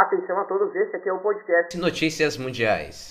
Atenção a todos, esse aqui é o podcast Notícias Mundiais.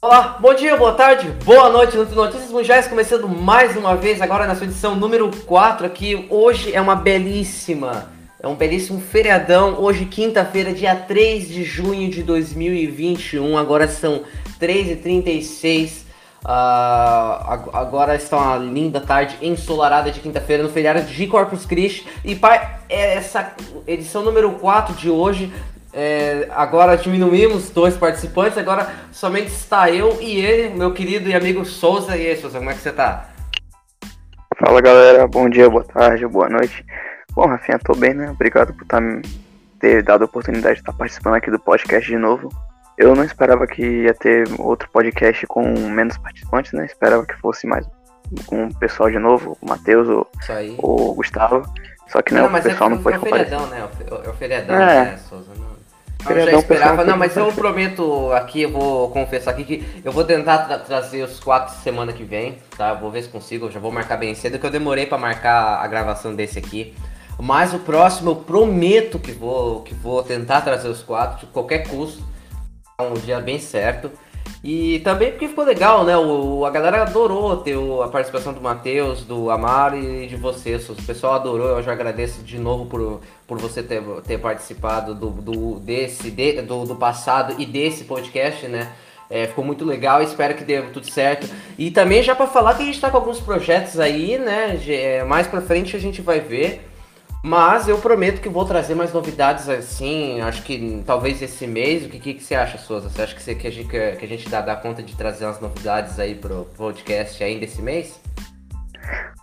Olá, bom dia, boa tarde, boa noite, Notícias Mundiais começando mais uma vez, agora na sua edição número 4 aqui. Hoje é uma belíssima, é um belíssimo feriadão. Hoje, quinta-feira, dia 3 de junho de 2021, agora são 3h36. Uh, agora está uma linda tarde ensolarada de quinta-feira no feriado de Corpus Christi. E para essa edição número 4 de hoje, é, agora diminuímos dois participantes, agora somente está eu e ele, meu querido e amigo Souza. E aí, Souza, como é que você tá? Fala galera, bom dia, boa tarde, boa noite. Bom, Rafinha, tô bem, né? Obrigado por tá, ter dado a oportunidade de estar participando aqui do podcast de novo. Eu não esperava que ia ter outro podcast com menos participantes, né? Esperava que fosse mais com o pessoal de novo, o Matheus ou o Gustavo. Só que não, não o pessoal é não pode É feriadão, né? É o feriadão, é. né, Souza? Não. Eu já esperava, não, mas eu prometo aqui, eu vou confessar aqui que eu vou tentar tra trazer os quatro semana que vem, tá? Vou ver se consigo, eu já vou marcar bem cedo, que eu demorei para marcar a gravação desse aqui. Mas o próximo eu prometo que vou, que vou tentar trazer os quatro, de qualquer custo um dia bem certo. E também porque ficou legal, né? O, a galera adorou ter o, a participação do Matheus, do Amaro e de vocês. O pessoal adorou, eu já agradeço de novo por, por você ter, ter participado do, do, desse, de, do, do passado e desse podcast, né? É, ficou muito legal, espero que dê tudo certo. E também já para falar que a gente está com alguns projetos aí, né? É, mais para frente a gente vai ver. Mas eu prometo que vou trazer mais novidades assim, acho que talvez esse mês. O que, que, que você acha, Souza? Você acha que, você, que a gente, que a gente dá, dá conta de trazer umas novidades aí pro podcast ainda esse mês?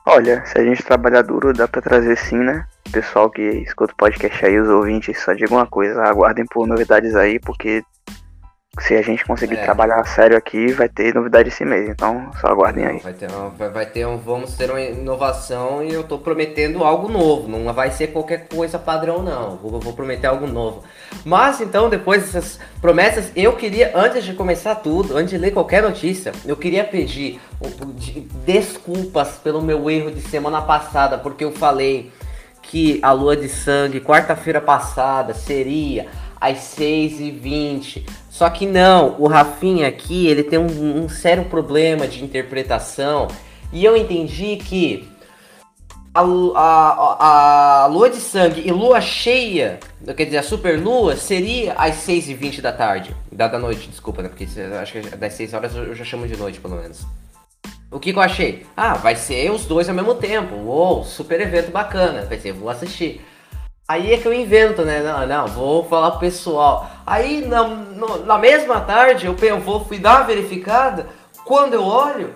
Olha, se a gente trabalhar duro, dá pra trazer sim, né? Pessoal que escuta o podcast aí, os ouvintes, só diga uma coisa, aguardem por novidades aí, porque se a gente conseguir é. trabalhar sério aqui, vai ter novidade esse mês. Então, só aguardem aí. Vai ter, vai, vai ter um, vamos ter uma inovação e eu tô prometendo algo novo. Não vai ser qualquer coisa padrão, não. Vou, vou prometer algo novo. Mas então, depois dessas promessas, eu queria, antes de começar tudo, antes de ler qualquer notícia, eu queria pedir desculpas pelo meu erro de semana passada, porque eu falei que a lua de sangue, quarta-feira passada, seria às 6h20. Só que não, o Rafinha aqui ele tem um, um sério problema de interpretação e eu entendi que a, a, a, lua de sangue e lua cheia, quer dizer, a super lua, seria às 6h20 da tarde. Da, da noite, desculpa, né? Porque acho que das 6 horas eu já chamo de noite, pelo menos. O que, que eu achei? Ah, vai ser os dois ao mesmo tempo. Uou, super evento bacana. Vai ser, vou assistir. Aí é que eu invento, né? Não, não, vou falar pro pessoal. Aí na, no, na mesma tarde eu, vou, fui dar uma verificada. Quando eu olho,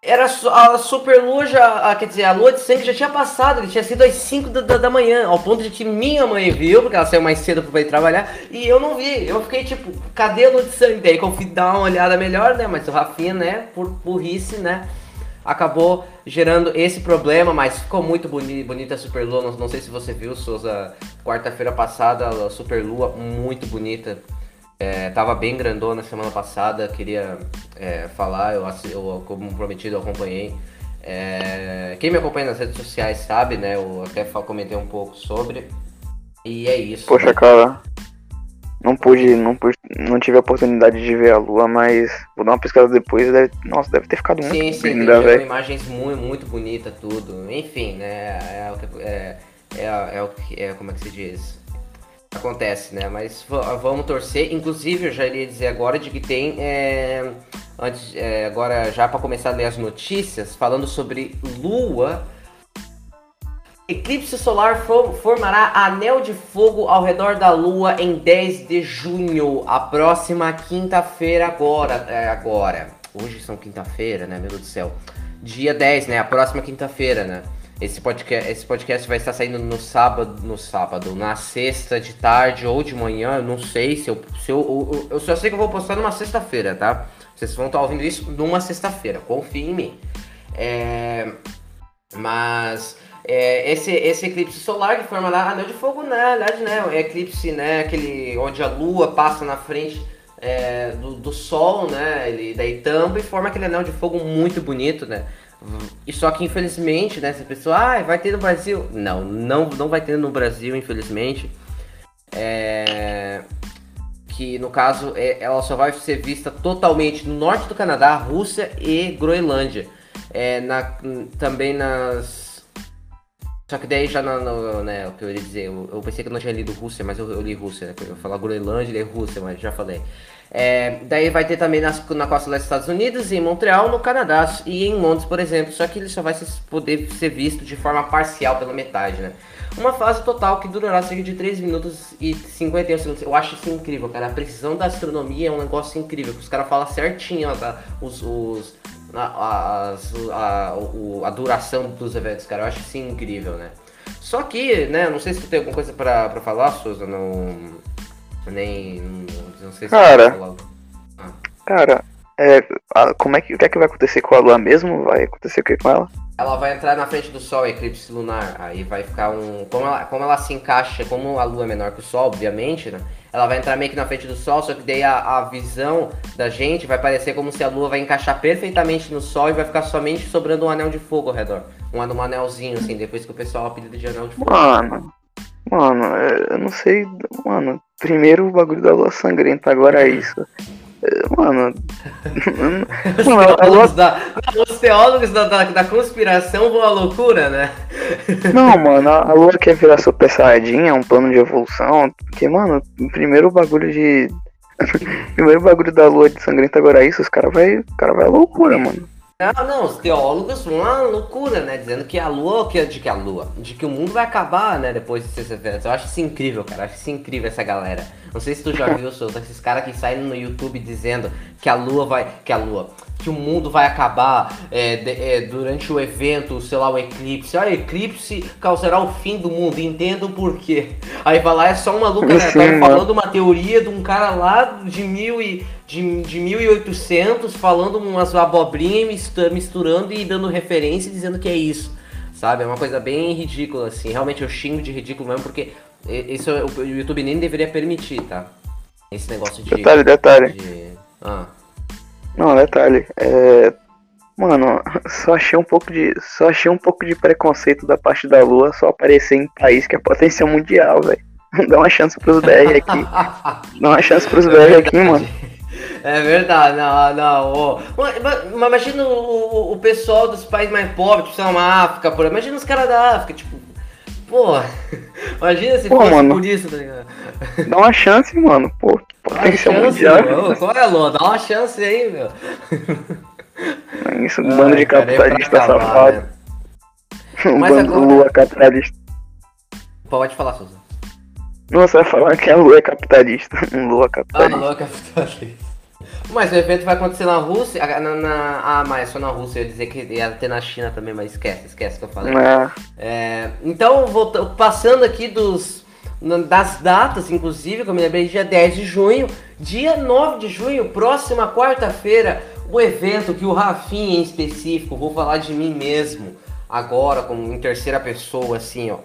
era a super lua já, quer dizer, a lua de sangue já tinha passado, ele tinha sido às 5 da, da, manhã, ao ponto de que minha mãe viu, porque ela saiu mais cedo para ir trabalhar, e eu não vi. Eu fiquei tipo, cadê a lua de sangue? Daí que eu fui dar uma olhada melhor, né? Mas o Rafinha, né, por burrice, né? Acabou gerando esse problema, mas ficou muito boni bonita a Super Lua. Não, não, sei se você viu, Souza, quarta-feira passada, a Super Lua, muito bonita. É, tava bem grandona semana passada, queria é, falar, eu, eu, como prometido, eu acompanhei. É, quem me acompanha nas redes sociais sabe, né? Eu até comentei um pouco sobre. E é isso. Poxa, né? cara, não pude, não pude, não tive a oportunidade de ver a lua, mas vou dar uma pescada depois. Deve, nossa, deve ter ficado muito sim, sim, linda, velho. imagens muito, muito bonitas, tudo. Enfim, né? É, é, é, é, o que é, como é que se diz? Acontece, né? Mas vamos torcer. Inclusive, eu já iria dizer agora de que tem. É, antes, é, agora, já para começar a ler as notícias, falando sobre lua Eclipse solar formará anel de fogo ao redor da Lua em 10 de junho, a próxima quinta-feira agora, é, agora. Hoje são quinta-feira, né, meu Deus do céu. Dia 10, né, a próxima quinta-feira, né. Esse podcast, esse podcast vai estar saindo no sábado, no sábado, na sexta de tarde ou de manhã, eu não sei se eu, se eu, eu, eu só sei que eu vou postar numa sexta-feira, tá? Vocês vão estar ouvindo isso numa sexta-feira, confie em mim. É, mas é, esse, esse eclipse solar que forma lá, anel de fogo? Na verdade, né? O eclipse, né? Aquele onde a lua passa na frente é, do, do sol, né? Ele daí tampa e forma aquele anel de fogo muito bonito, né? E só que infelizmente, né, essa pessoa, ah, vai ter no Brasil. Não, não, não vai ter no Brasil, infelizmente. É... Que no caso é, ela só vai ser vista totalmente no norte do Canadá, Rússia e Groenlândia. É, na, também nas. Só que daí já no, né, o que eu ia dizer, eu, eu, pensei que eu não tinha lido Rússia, mas eu, eu li Rússia, né? Eu ia falar Groenlândia e Rússia, mas já falei. É, daí vai ter também nas, na costa dos Estados Unidos, em Montreal, no Canadá e em Londres, por exemplo. Só que ele só vai poder ser visto de forma parcial pela metade, né? Uma fase total que durará cerca de 3 minutos e 51 segundos. Eu acho isso incrível, cara. A precisão da astronomia é um negócio incrível. Os caras falam certinho ó, tá? os, os, a, a, a, duração dos eventos, cara. Eu acho isso incrível, né? Só que, né, não sei se tu tem alguma coisa pra, pra falar, Souza, não. Nem. Não sei se cara, ah. cara, é, como é que, o que é que vai acontecer com a Lua mesmo? Vai acontecer o que com ela? Ela vai entrar na frente do Sol, eclipse lunar. Aí vai ficar um. Como ela, como ela se encaixa, como a Lua é menor que o Sol, obviamente, né? Ela vai entrar meio que na frente do Sol, só que daí a, a visão da gente vai parecer como se a Lua vai encaixar perfeitamente no Sol e vai ficar somente sobrando um anel de fogo ao redor. Um, um anelzinho, assim, depois que o pessoal apelida de anel de fogo. Mano, mano, eu não sei. Mano, primeiro o bagulho da Lua sangrenta, agora é isso. Mano. os, mano teólogos da, os teólogos da, da, da, conspiração vão à loucura, né? Não, mano, a Lua quer virar super saiyajin, é um plano de evolução. Porque, mano, primeiro o bagulho de. primeiro o bagulho da Lua de sangrenta agora é isso, os caras vai, cara vai à loucura, mano. Não, não, os teólogos vão à loucura, né? Dizendo que a lua, que, de que a lua, de que o mundo vai acabar, né? Depois desses eventos. Eu acho isso incrível, cara. Eu acho isso incrível essa galera. Não sei se tu já viu, Souza, esses caras que saem no YouTube dizendo que a lua vai. Que a lua. Que o mundo vai acabar é, de, é, durante o evento, sei lá, o eclipse. Ah, eclipse causará o fim do mundo. Entendo por quê. Aí vai lá, é só um maluco né, falando uma teoria de um cara lá de mil e de, de 1800 falando umas abobrinhas, misturando e dando referência e dizendo que é isso, sabe? É uma coisa bem ridícula, assim. Realmente eu xingo de ridículo mesmo, porque isso o YouTube nem deveria permitir, tá? Esse negócio de. Detalhe, detalhe. De... Ah. Não, detalhe. É... Mano, só achei um pouco de. Só achei um pouco de preconceito da parte da Lua só aparecer em país que é potência mundial, velho. Dá uma chance pros BR aqui. Dá uma chance pros BR aqui, mano. É verdade, não, não. Oh. Mas, imagina o, o, pessoal dos países mais pobres, tipo, sei lá, África, por Imagina os caras da África, tipo. Pô, imagina se pô, fosse mano, por isso, tá ligado? Dá uma chance, mano. Pô, potência mundial. Meu. Qual é, Lô? Dá uma chance aí, meu. Isso, um bando de capitalista safado. Né? Um Mas bando agora... lua capitalista. Pode falar, Souza. Não, você vai falar que a lua é capitalista. Um lua capitalista. Ah, lua capitalista. Mas o evento vai acontecer na Rússia. Na, na, ah, mas só na Rússia. Eu ia dizer que ia ter na China também, mas esquece, esquece que eu falei. É. É, então, voltando, passando aqui dos, das datas, inclusive, como eu lembrei, dia 10 de junho, dia 9 de junho, próxima quarta-feira, o evento que o Rafinha em específico, vou falar de mim mesmo, agora, como em terceira pessoa, assim, ó.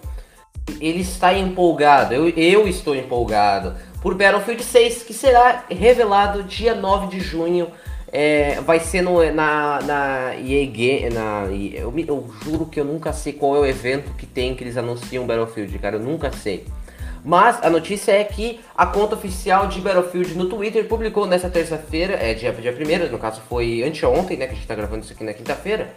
Ele está empolgado, eu, eu estou empolgado por Battlefield 6, que será revelado dia 9 de junho. É, vai ser no, na, na EA na, eu, eu, juro que eu nunca sei qual é o evento que tem que eles anunciam Battlefield, cara, eu nunca sei. Mas a notícia é que a conta oficial de Battlefield no Twitter publicou nessa terça-feira, é dia, dia 1 no caso foi anteontem, né, que a gente tá gravando isso aqui na quinta-feira,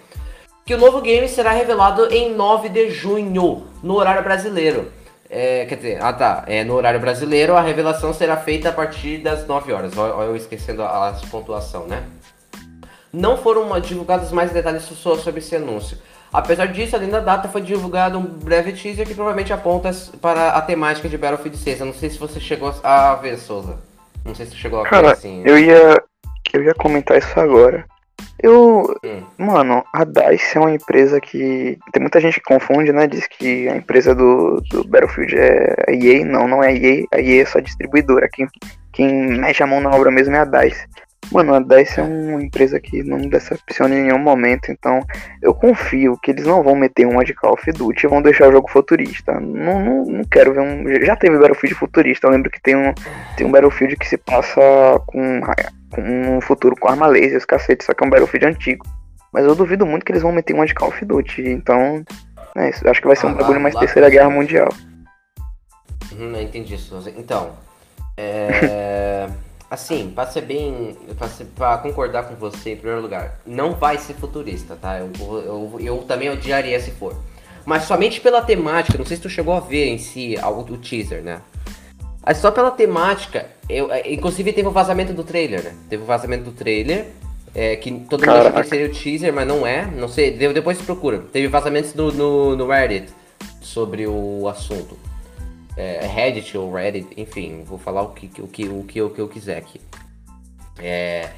que o novo game será revelado em 9 de junho, no horário brasileiro. É, quer dizer, ah tá, é, no horário brasileiro a revelação será feita a partir das 9 horas. Olha eu esquecendo a, a pontuação, né? Não foram divulgados mais detalhes sobre esse anúncio. Apesar disso, além da data, foi divulgado um breve teaser que provavelmente aponta para a temática de Battlefield 6. Eu não sei se você chegou a ver, Souza. Não sei se você chegou a ver Cara, assim. Eu ia, eu ia comentar isso agora. Eu. Hum. Mano, a DICE é uma empresa que. Tem muita gente que confunde, né? Diz que a empresa do, do Battlefield é a EA. Não, não é a EA. A EA é só distribuidora. Quem, quem mexe a mão na obra mesmo é a DICE. Mano, a DICE é uma empresa que não decepciona em nenhum momento, então eu confio que eles não vão meter uma de Call of Duty e vão deixar o jogo futurista. Não, não, não quero ver um. Já teve Battlefield futurista, eu lembro que tem um, tem um Battlefield que se passa com, com um futuro com arma laser, os cacetes, só que é um Battlefield antigo. Mas eu duvido muito que eles vão meter uma de Call of Duty. Então, é isso. Acho que vai ser Ah, um bagulho lá- mais lá Terceira Guerra. Mundial. Uhum, eu entendi isso. Então, é, assim, pra ser bem, pra, ser- pra concordar com você em primeiro lugar, não vai ser futurista, tá? Eu, eu, eu também odiaria se for. Mas somente pela temática, não sei se tu chegou a ver em si o, o teaser, né? Só pela temática, eu, é, inclusive teve o vazamento do trailer, né? Teve o vazamento do trailer, é, que todo mundo achou Caraca. que seria o teaser, mas não é. Não sei, de- depois procura. Teve vazamentos no, no, no Reddit sobre o assunto é, Reddit ou Reddit, enfim, vou falar o que, o que, o que, o que eu quiser aqui. É,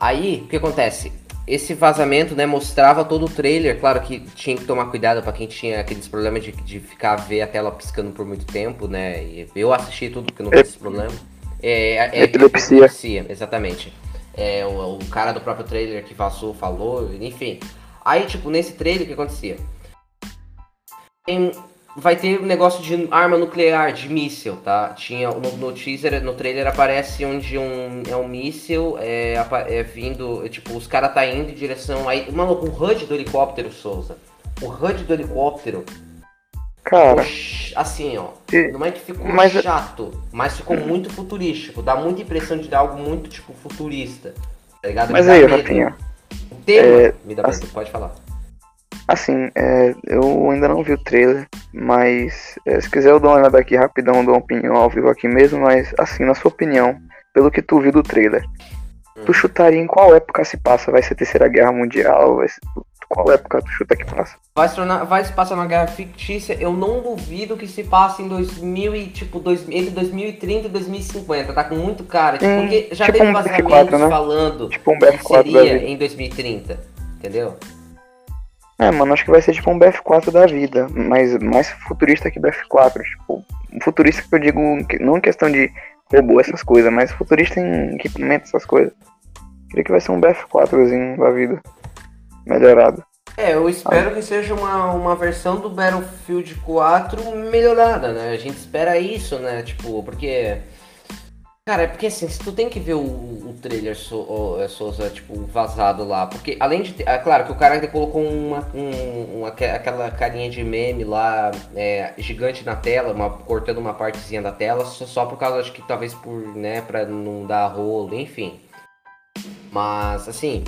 aí, o que acontece? Esse vazamento, né, mostrava todo o trailer, claro que tinha que tomar cuidado pra quem tinha aqueles problemas de, de ficar ver a tela piscando por muito tempo, né, e eu assisti tudo porque não tive esse problema. É, é, é Epilepsia. epilepsia, exatamente. É, o, o cara do próprio trailer que vazou falou, enfim. Aí, tipo, nesse trailer, o que acontecia? Tem- vai ter um negócio de arma nuclear, de míssil, tá? Tinha no, no teaser, no trailer aparece onde um é um míssil é, é vindo, é, tipo, os caras tá indo em direção aí, mano, o HUD do helicóptero, Souza. O HUD do helicóptero, Cara, ficou assim, ó. e- Não é que ficou mas- chato, mas ficou muito futurístico. Dá muita impressão de dar algo muito, tipo, futurista. Tá ligado? mas Me aí. Rafinha, O tema é, me dá medo, pode falar. Assim, é, eu ainda não vi o trailer, mas é, se quiser eu dou uma olhada aqui rapidão, dou uma opinião ao vivo aqui mesmo, mas assim, na sua opinião, pelo que tu viu do trailer, Hum. tu chutaria em qual época se passa? Vai ser Terceira Guerra Mundial? Vai ser... Qual época tu chuta que passa? Vai se, tornar, vai se passar na guerra fictícia, eu não duvido que se passe em 2000 e, tipo, dois, entre 2030 e 2050, tá com muito cara, tipo, Hum, porque já tipo teve um vazamentos BF4, né? falando Tipo um que BF4 da seria em 2030, entendeu? É, mano, acho que vai ser tipo um BF4 da vida, mas mais futurista que BF4. Tipo, futurista que eu digo, não em questão de robô, essas coisas, mas futurista em equipamento, essas coisas. Creio que vai ser um BF4zinho da vida. Melhorado. É, eu espero que seja uma, uma versão do Battlefield 4 melhorada, né? A gente espera isso, né? Tipo, porque. Cara, é porque assim, se tu tem que ver o, o trailer Souza, tipo, vazado lá, porque além de ter. É claro que o cara colocou uma, um, uma- aque- aquela carinha de meme lá, é, gigante na tela, uma, cortando uma partezinha da tela, só, só por causa, acho que talvez por, né, pra não dar rolo, enfim. Mas, assim,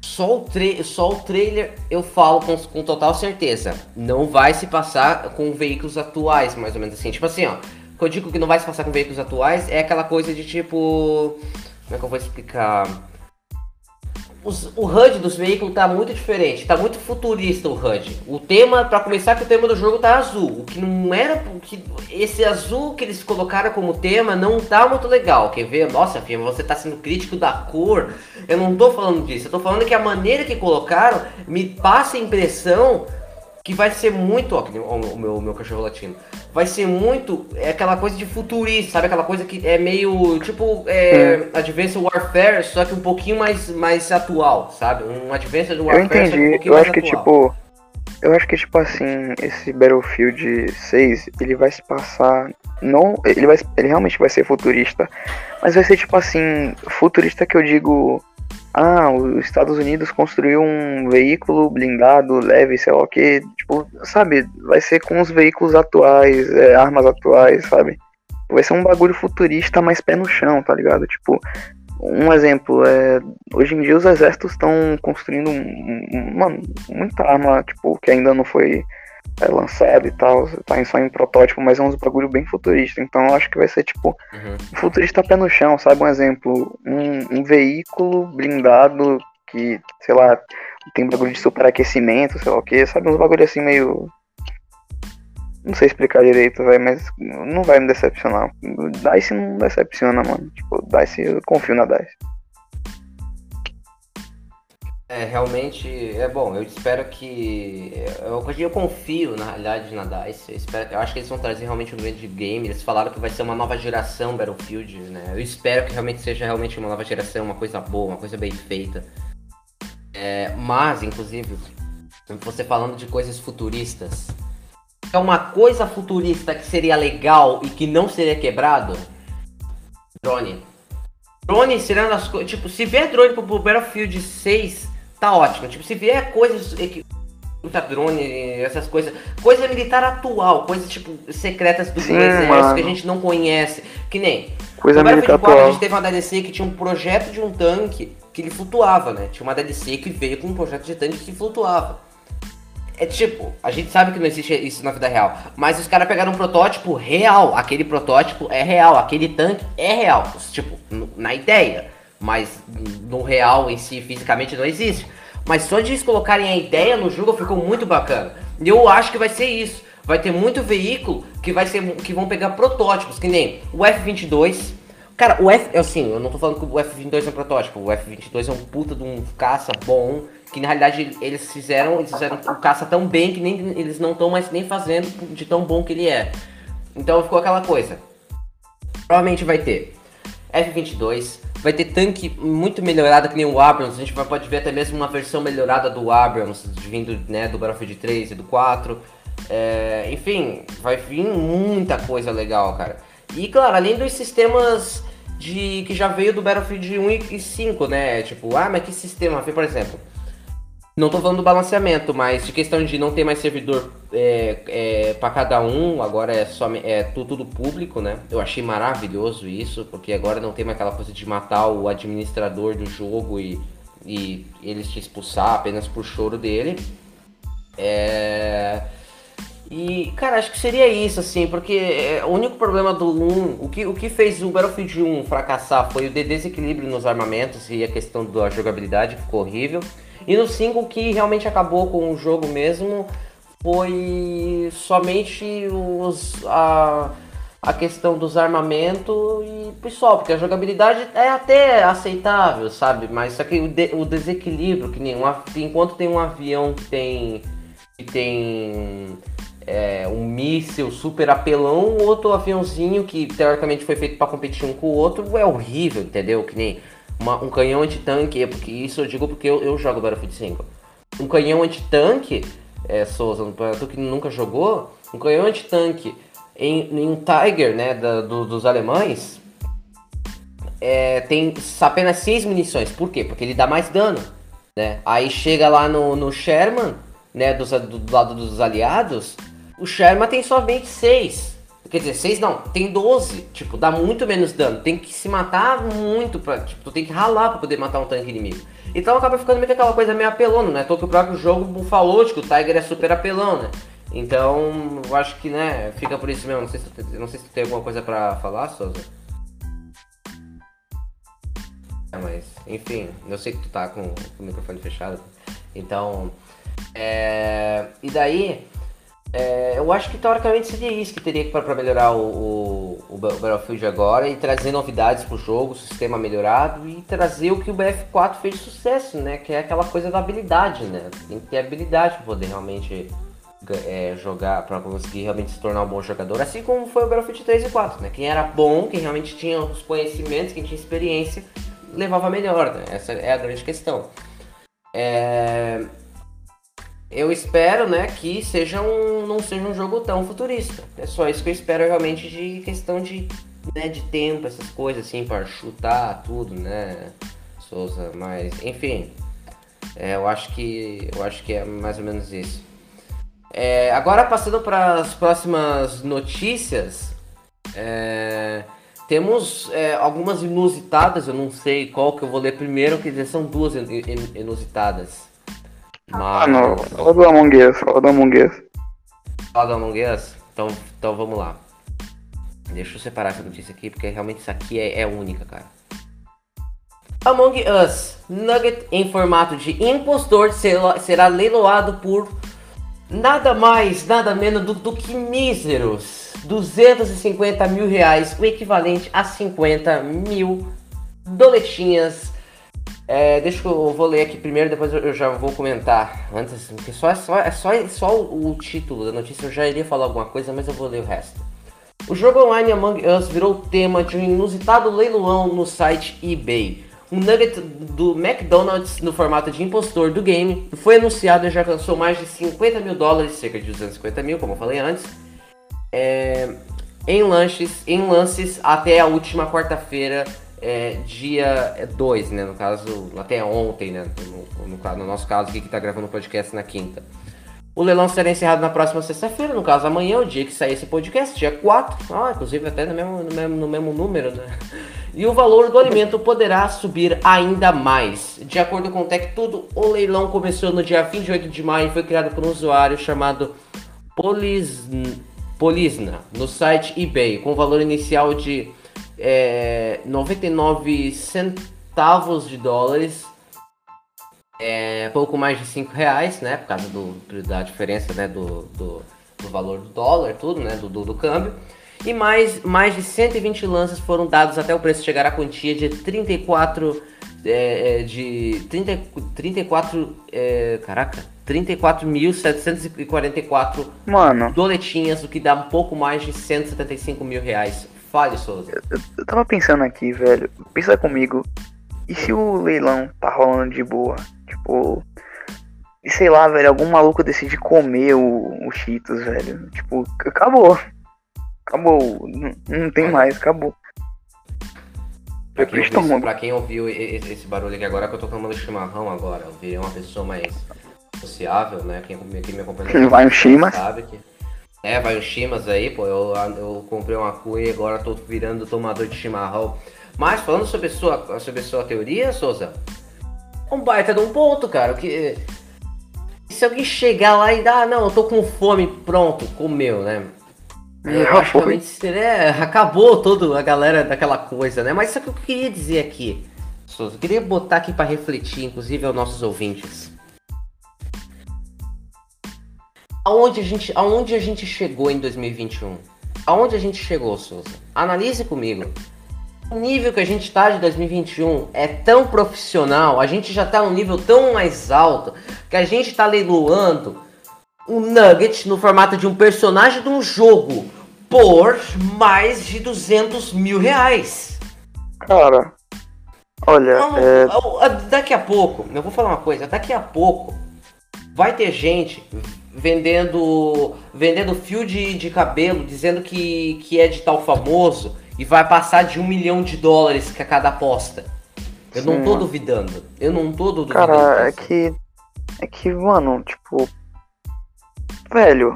só o, só o trailer eu falo com, com total certeza. Não vai se passar com veículos atuais, mais ou menos assim. Tipo assim, ó. Eu digo que não vai se passar com veículos atuais é aquela coisa de tipo. Como é que eu vou explicar? Os- o HUD dos veículos tá muito diferente, tá muito futurista o HUD. O tema, pra começar, que o tema do jogo tá azul. O que não era. Que, esse azul que eles colocaram como tema não tá muito legal. Quer ver? Nossa, filho, você tá sendo crítico da cor. Eu não tô falando disso. Eu tô falando que a maneira que colocaram me passa a impressão que vai ser muito. Ó, o, meu, o meu cachorro latino. Vai ser muito. É aquela coisa de futurista, sabe? Aquela coisa que é meio. Tipo. É, Advanced Warfare, só que um pouquinho mais, mais atual, sabe? Um Advanced Eu Warfare, só que um entendi. Eu acho que atual. tipo. Eu acho que tipo assim, esse Battlefield 6, ele vai se passar. Não. Ele, vai, ele realmente vai ser futurista. Mas vai ser tipo assim. Futurista que eu digo. Ah, os Estados Unidos construiu um veículo blindado, leve, sei lá o que. Tipo, sabe? Vai ser com os veículos atuais, é, armas atuais, sabe? Vai ser um bagulho futurista, mais pé no chão, tá ligado? Tipo, um exemplo, é, hoje em dia os exércitos estão construindo mano, muita arma, tipo, que ainda não foi é, lançada e tal, tá em- só em protótipo, mas é uns bagulho bem futurista. Então eu acho que vai ser tipo Uhum. um futurista pé no chão, sabe? Um exemplo, um, um veículo blindado que, sei lá, tem bagulho de superaquecimento, sei lá o que, sabe? Uns bagulho assim meio. Não sei explicar direito, velho, mas não vai me decepcionar. DICE não decepciona, mano. Tipo, DICE, eu confio na DICE. É, realmente, é bom, eu espero que. Eu, eu confio, na realidade, na DICE. Eu, espero, eu acho que eles vão trazer realmente um grande game. Eles falaram que vai ser uma nova geração Battlefield, né? Eu espero que realmente seja realmente uma nova geração, uma coisa boa, uma coisa bem feita. É, mas, inclusive, você falando de coisas futuristas. É uma coisa futurista que seria legal e que não seria quebrado? Drone. Drone será as coisas. Tipo, se vier drone pro Battlefield 6, tá ótimo. Tipo, se vier coisas que drone, essas coisas, coisa militar atual, coisas tipo secretas do Sim, exército mano. que a gente não conhece, que nem Coisa no militar 4 a atual. gente teve uma DLC que tinha um projeto de um tanque que ele flutuava, né? Tinha uma DLC que veio com um projeto de tanque que flutuava. É tipo, a gente sabe que não existe isso na vida real, mas os caras pegaram um protótipo real, aquele protótipo é real, aquele tanque é real, tipo, na ideia, mas no real em si, fisicamente não existe. Mas só de eles colocarem a ideia no jogo ficou muito bacana. E eu acho que vai ser isso. Vai ter muito veículo que vai ser que vão pegar protótipos, que nem o F22. Cara, o F, assim, eu não tô falando que o F22 é um protótipo, o F22 é um puta de um caça bom, que na realidade eles fizeram, eles fizeram o caça tão bem que nem eles não estão mais nem fazendo de tão bom que ele é. Então ficou aquela coisa. Provavelmente vai ter F22, vai ter tanque muito melhorado que nem o Abrams, a gente pode ver até mesmo uma versão melhorada do Abrams, vindo né, do Battlefield 3 e do 4. É, enfim, vai vir muita coisa legal, cara. E claro, além dos sistemas de que já veio do Battlefield 1 e 5, né? Tipo, ah, mas que sistema? Por exemplo, não tô falando do balanceamento, mas de questão de não ter mais servidor é, é, para cada um, agora é só é tu- tudo público, né? Eu achei maravilhoso isso, porque agora não tem mais aquela coisa de matar o administrador do jogo e, e eles te expulsar apenas por choro dele. É... E, cara, acho que seria isso, assim, porque é, o único problema do 1, o que, o que fez o Battlefield 1 fracassar foi o de- desequilíbrio nos armamentos e a questão da jogabilidade, que ficou horrível. E no 5, o que realmente acabou com o jogo mesmo foi somente os, a, a questão dos armamentos e pessoal, porque a jogabilidade é até aceitável, sabe? Mas só que o, de- o desequilíbrio, que nem um, enquanto tem um avião que tem que tem é, um míssil super apelão, o outro aviãozinho que teoricamente foi feito para competir um com o outro é horrível, entendeu? Que nem uma- um canhão antitanque, é porque isso eu digo porque eu, eu jogo Battlefield 5. Um canhão antitanque, é, Souza, pra tu que nunca jogou, um canhão antitanque em, em um Tiger, né, da- do- dos alemães, é, tem apenas 6 munições. Por quê? Porque ele dá mais dano. Né? Aí chega lá no, no Sherman, né, dos- do, do lado dos aliados, o Sherman tem somente 6. Quer dizer, 6 não, tem 12. Tipo, dá muito menos dano. Tem que se matar muito pra. Tipo, tu tem que ralar pra poder matar um tanque inimigo. Então acaba ficando meio que aquela coisa meio apelona, né? Tô que o próprio jogo falou que o Tiger é super apelão, né? Então, eu acho que, né, fica por isso mesmo. Não sei se tu, não sei se tu tem alguma coisa pra falar, Souza. É, mas, enfim, eu sei que tu tá com, com o microfone fechado. Então, é, e daí, é, eu acho que teoricamente seria isso que teria pra melhorar o, o, o Ba- Battlefield agora e trazer novidades pro jogo, sistema melhorado e trazer o que o BF4 fez sucesso, né? Que é aquela coisa da habilidade, né? Tem que ter habilidade pra poder realmente é, jogar, pra conseguir realmente se tornar um bom jogador, assim como foi o Battlefield 3 e 4, né? Quem era bom, quem realmente tinha os conhecimentos, quem tinha experiência, levava melhor, né? Essa é a grande questão. É, Eu espero, né, que seja um, não seja um jogo tão futurista. É só isso que eu espero realmente de questão de, né, de tempo, essas coisas assim, para chutar tudo, né, Souza. Mas, enfim, é, eu acho que eu acho que é mais ou menos isso. É, agora passando para as próximas notícias, é, temos é, algumas inusitadas, eu não sei qual que eu vou ler primeiro, dizer, são duas in- inusitadas. Ah, Mas... não. Fala do Among Us, fala do Among Us. Fala do Among Us? Então, então vamos lá. Deixa eu separar essa notícia aqui, porque realmente isso aqui é, é única, cara. Among Us Nugget em formato de impostor será, será leiloado por nada mais, nada menos do, do que míseros 250 mil reais, o equivalente a 50 mil doletinhas. É, deixa que eu vou ler aqui primeiro, depois eu, já vou comentar. Antes, porque só, só, é só, só o, o título da notícia, eu já iria falar alguma coisa, mas eu vou ler o resto. O jogo online Among Us virou tema de um inusitado leilão no site eBay. Um nugget do McDonald's no formato de impostor do game foi anunciado e já alcançou mais de 50 mil dólares, cerca de 250 mil, como eu falei antes, é, em lanches, em lances até a última quarta-feira, é, dia 2, né? No caso, até ontem, né? No, no, no nosso caso aqui que tá gravando o podcast na quinta. O leilão será encerrado na próxima sexta-feira, no caso amanhã, o dia que sair esse podcast, dia 4. Ah, inclusive até no mesmo, no mesmo, no mesmo número, né? E o valor do alimento poderá subir ainda mais. De acordo com o Tech Tudo, o leilão começou no dia 28 de maio e foi criado por um usuário chamado Polisna, Polisna no site eBay, com valor inicial de é, 99 centavos de dólares, é, pouco mais de 5 reais, né? Por causa do, da diferença né, do, do, do valor do dólar, tudo, né? Do, do, do câmbio. E mais, mais de 120 lanças foram dados até o preço chegar à quantia de 34 é, é, de 30, 34 é, caraca 34.744 Mano. doletinhas, o que dá um pouco mais de 175 mil reais. Fale, Souza. Eu, eu tava pensando aqui, velho. Pensa comigo. E se o leilão tá rolando de boa? Tipo. E sei lá, velho, algum maluco decide comer o, o Cheetos, velho. Tipo, acabou. Acabou. Não, não tem mais, acabou. Pra quem, ouviu, pra quem ouviu esse, esse barulho aqui agora, que eu tô tomando chimarrão agora. Eu virei uma pessoa mais sociável, né? Quem, quem me acompanha vai um chimas. sabe que. É, vai um chimas aí, pô. Eu, eu comprei uma cuia e agora tô virando tomador de chimarrão. Mas falando sobre a sua, sobre sua teoria, Souza, um baita de um ponto, cara. Que se alguém chegar lá e dar, ah, não, eu tô com fome, pronto, comeu, né? É, praticamente é, acabou toda a galera daquela coisa, né? Mas só que eu queria dizer aqui, Souza, eu queria botar aqui para refletir, inclusive aos nossos ouvintes. Aonde a gente, aonde a gente chegou em 2021? Aonde a gente chegou, Souza? Analise comigo. O nível que a gente está de 2021 é tão profissional, a gente já está num nível tão mais alto que a gente está leiloando um nugget no formato de um personagem de um jogo por mais de 200 mil reais. Cara, olha. Não, é... Daqui a pouco, eu vou falar uma coisa, daqui a pouco vai ter gente vendendo vendendo fio de, de cabelo, dizendo que, que é de tal famoso e vai passar de um milhão de dólares que a cada aposta. Eu Sim, não tô mano. duvidando. Eu não tô duvidando. Cara, é que. É que, mano, tipo, velho,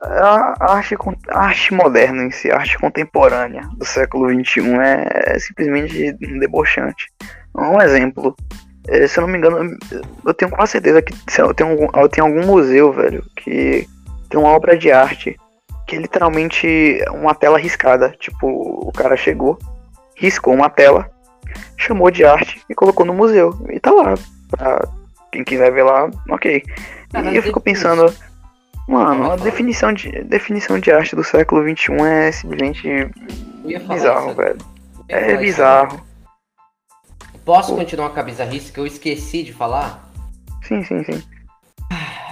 a arte, a arte moderna em si, a arte contemporânea do século XXI é, é simplesmente debochante. Um exemplo, é, se eu não me engano, eu tenho quase certeza que eu tenho, algum, eu tenho algum museu, velho, que tem uma obra de arte que é literalmente uma tela riscada. Tipo, o cara chegou, riscou uma tela, chamou de arte e colocou no museu. E tá lá. Pra quem quiser ver lá, ok. E eu fico pensando, mano, a definição de, definição de arte do século XXI é simplesmente bizarro, velho. É bizarro. Posso continuar com a bizarrice que eu esqueci de falar? Sim, sim, sim.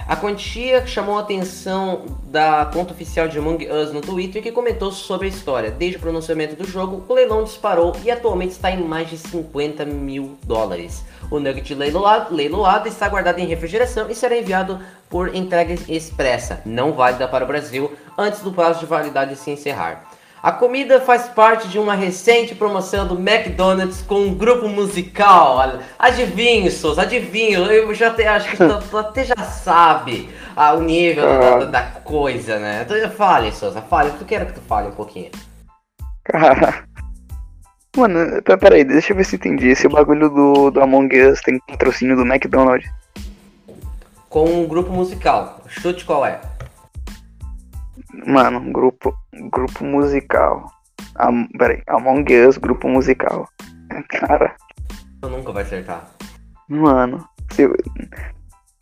A quantia chamou a atenção da conta oficial de Among Us no Twitter que comentou sobre a história. Desde o pronunciamento do jogo, o leilão disparou e atualmente está em mais de 50 mil dólares. O nugget leiloado está guardado em refrigeração e será enviado por entrega expressa, não válida para o Brasil, antes do prazo de validade se encerrar. A comida faz parte de uma recente promoção do McDonald's com um grupo musical. Adivinhe, Souza, adivinhe. Eu já te, acho que tu, até já sabe ah, o nível da, da, da, coisa, né? Então fale, Souza, fale. Eu quero que tu fale um pouquinho. Cara. Mano, peraí, deixa eu ver se entendi. Esse bagulho do, do Among Us tem patrocínio do McDonald's? Com um grupo musical. Chute qual é? Mano, grupo, grupo musical. Am, peraí, Among Us, grupo musical. Cara. Eu nunca vai acertar. Mano, se eu...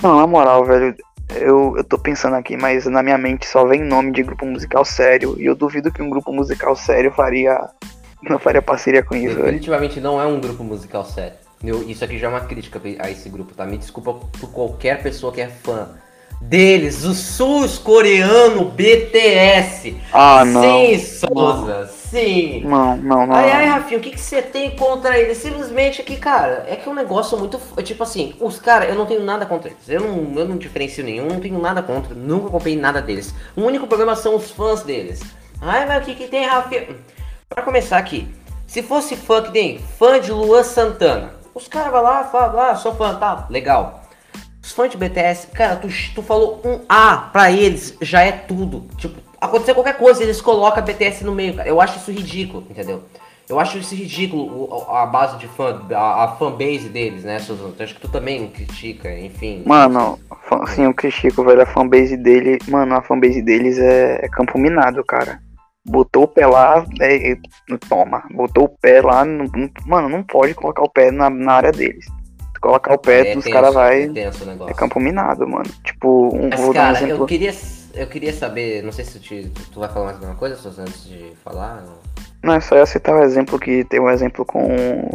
Não, na moral, velho, eu, eu tô pensando aqui, mas na minha mente só vem nome de grupo musical sério. E eu duvido que um grupo musical sério faria. Não faria parceria com isso, Definitivamente velho. não é um grupo musical sério. Eu, isso aqui já é uma crítica a esse grupo, tá? Me desculpa por qualquer pessoa que é fã deles, o sul-coreano BTS. Ah, não. Sim, Souza, sim. Não, não, não. Ai, ai, Rafinha, o que, que você tem contra eles? Simplesmente aqui, cara, é que é um negócio muito. Tipo assim, os caras, eu não tenho nada contra eles. Eu não, eu não diferencio nenhum, não tenho nada contra. Nunca comprei nada deles. O único problema são os fãs deles. Ai, mas o que, que tem, Rafinha? Pra começar aqui, Se fosse fã que nem fã de Luan Santana, os caras vão lá, falam, ah, sou fã, tá, legal. Os fãs de BTS, cara, tu, tu falou um A pra eles, já é tudo. Tipo, acontecer qualquer coisa, eles colocam BTS no meio, cara. Eu acho isso ridículo, entendeu? Eu acho isso ridículo, a base de fã, a, fanbase deles, né, Suzano? Acho que tu também critica, enfim. Mano, sim, eu critico, velho, a fanbase dele. Mano, a fanbase deles é, é campo minado, cara. Botou o pé lá, é, toma. Botou o pé lá, não, mano, não pode colocar o pé na, na área deles. Se colocar o pé, é, os caras vai. É, é, campo minado, mano. Tipo, um. Mas, cara, um eu queria. Eu queria saber, não sei se tu, te, tu vai falar mais alguma coisa, Suzano, antes de falar. Ou... Não, é só eu citar o exemplo que tem um exemplo com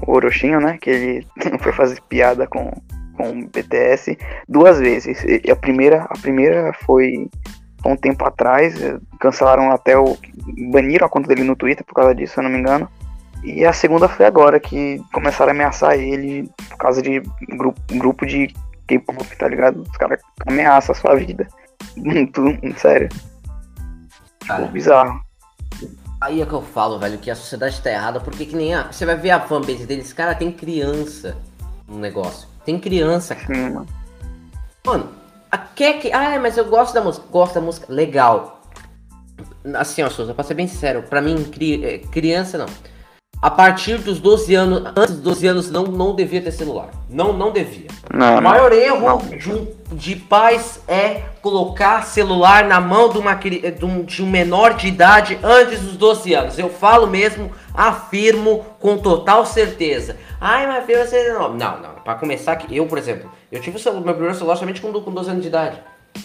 o Orochinho, né? Que ele foi fazer piada com, com o BTS duas vezes. E a primeira, a primeira foi um tempo atrás, cancelaram até o. baniram a conta dele no Twitter por causa disso, se eu não me engano. E a segunda foi agora, que começaram a ameaçar ele por causa de grupo, grupo de K-pop, tá ligado? Os caras ameaçam a sua vida. Sério. Tipo, bizarro. Aí é que eu falo, velho, que a sociedade tá errada, porque que nem a. Você vai ver a fanbase deles, cara, tem criança no negócio. Tem criança, cara. Hum. Mano, a que que. Ah, mas eu gosto da música. Gosto da música. Legal. Assim, ó, Souza, pra ser bem sincero, pra mim, cri... É, criança não a partir dos 12 anos, antes dos 12 anos, não, não devia ter celular. Não, não devia. Não, o maior não, erro não. De, de pais é colocar celular na mão de, uma, de, um, de um menor de idade antes dos 12 anos. Eu falo mesmo, afirmo com total certeza. Ai, mas filho, você não. Não, não. Pra começar, que eu, por exemplo, eu tive o meu primeiro celular somente com, com 12 anos de idade.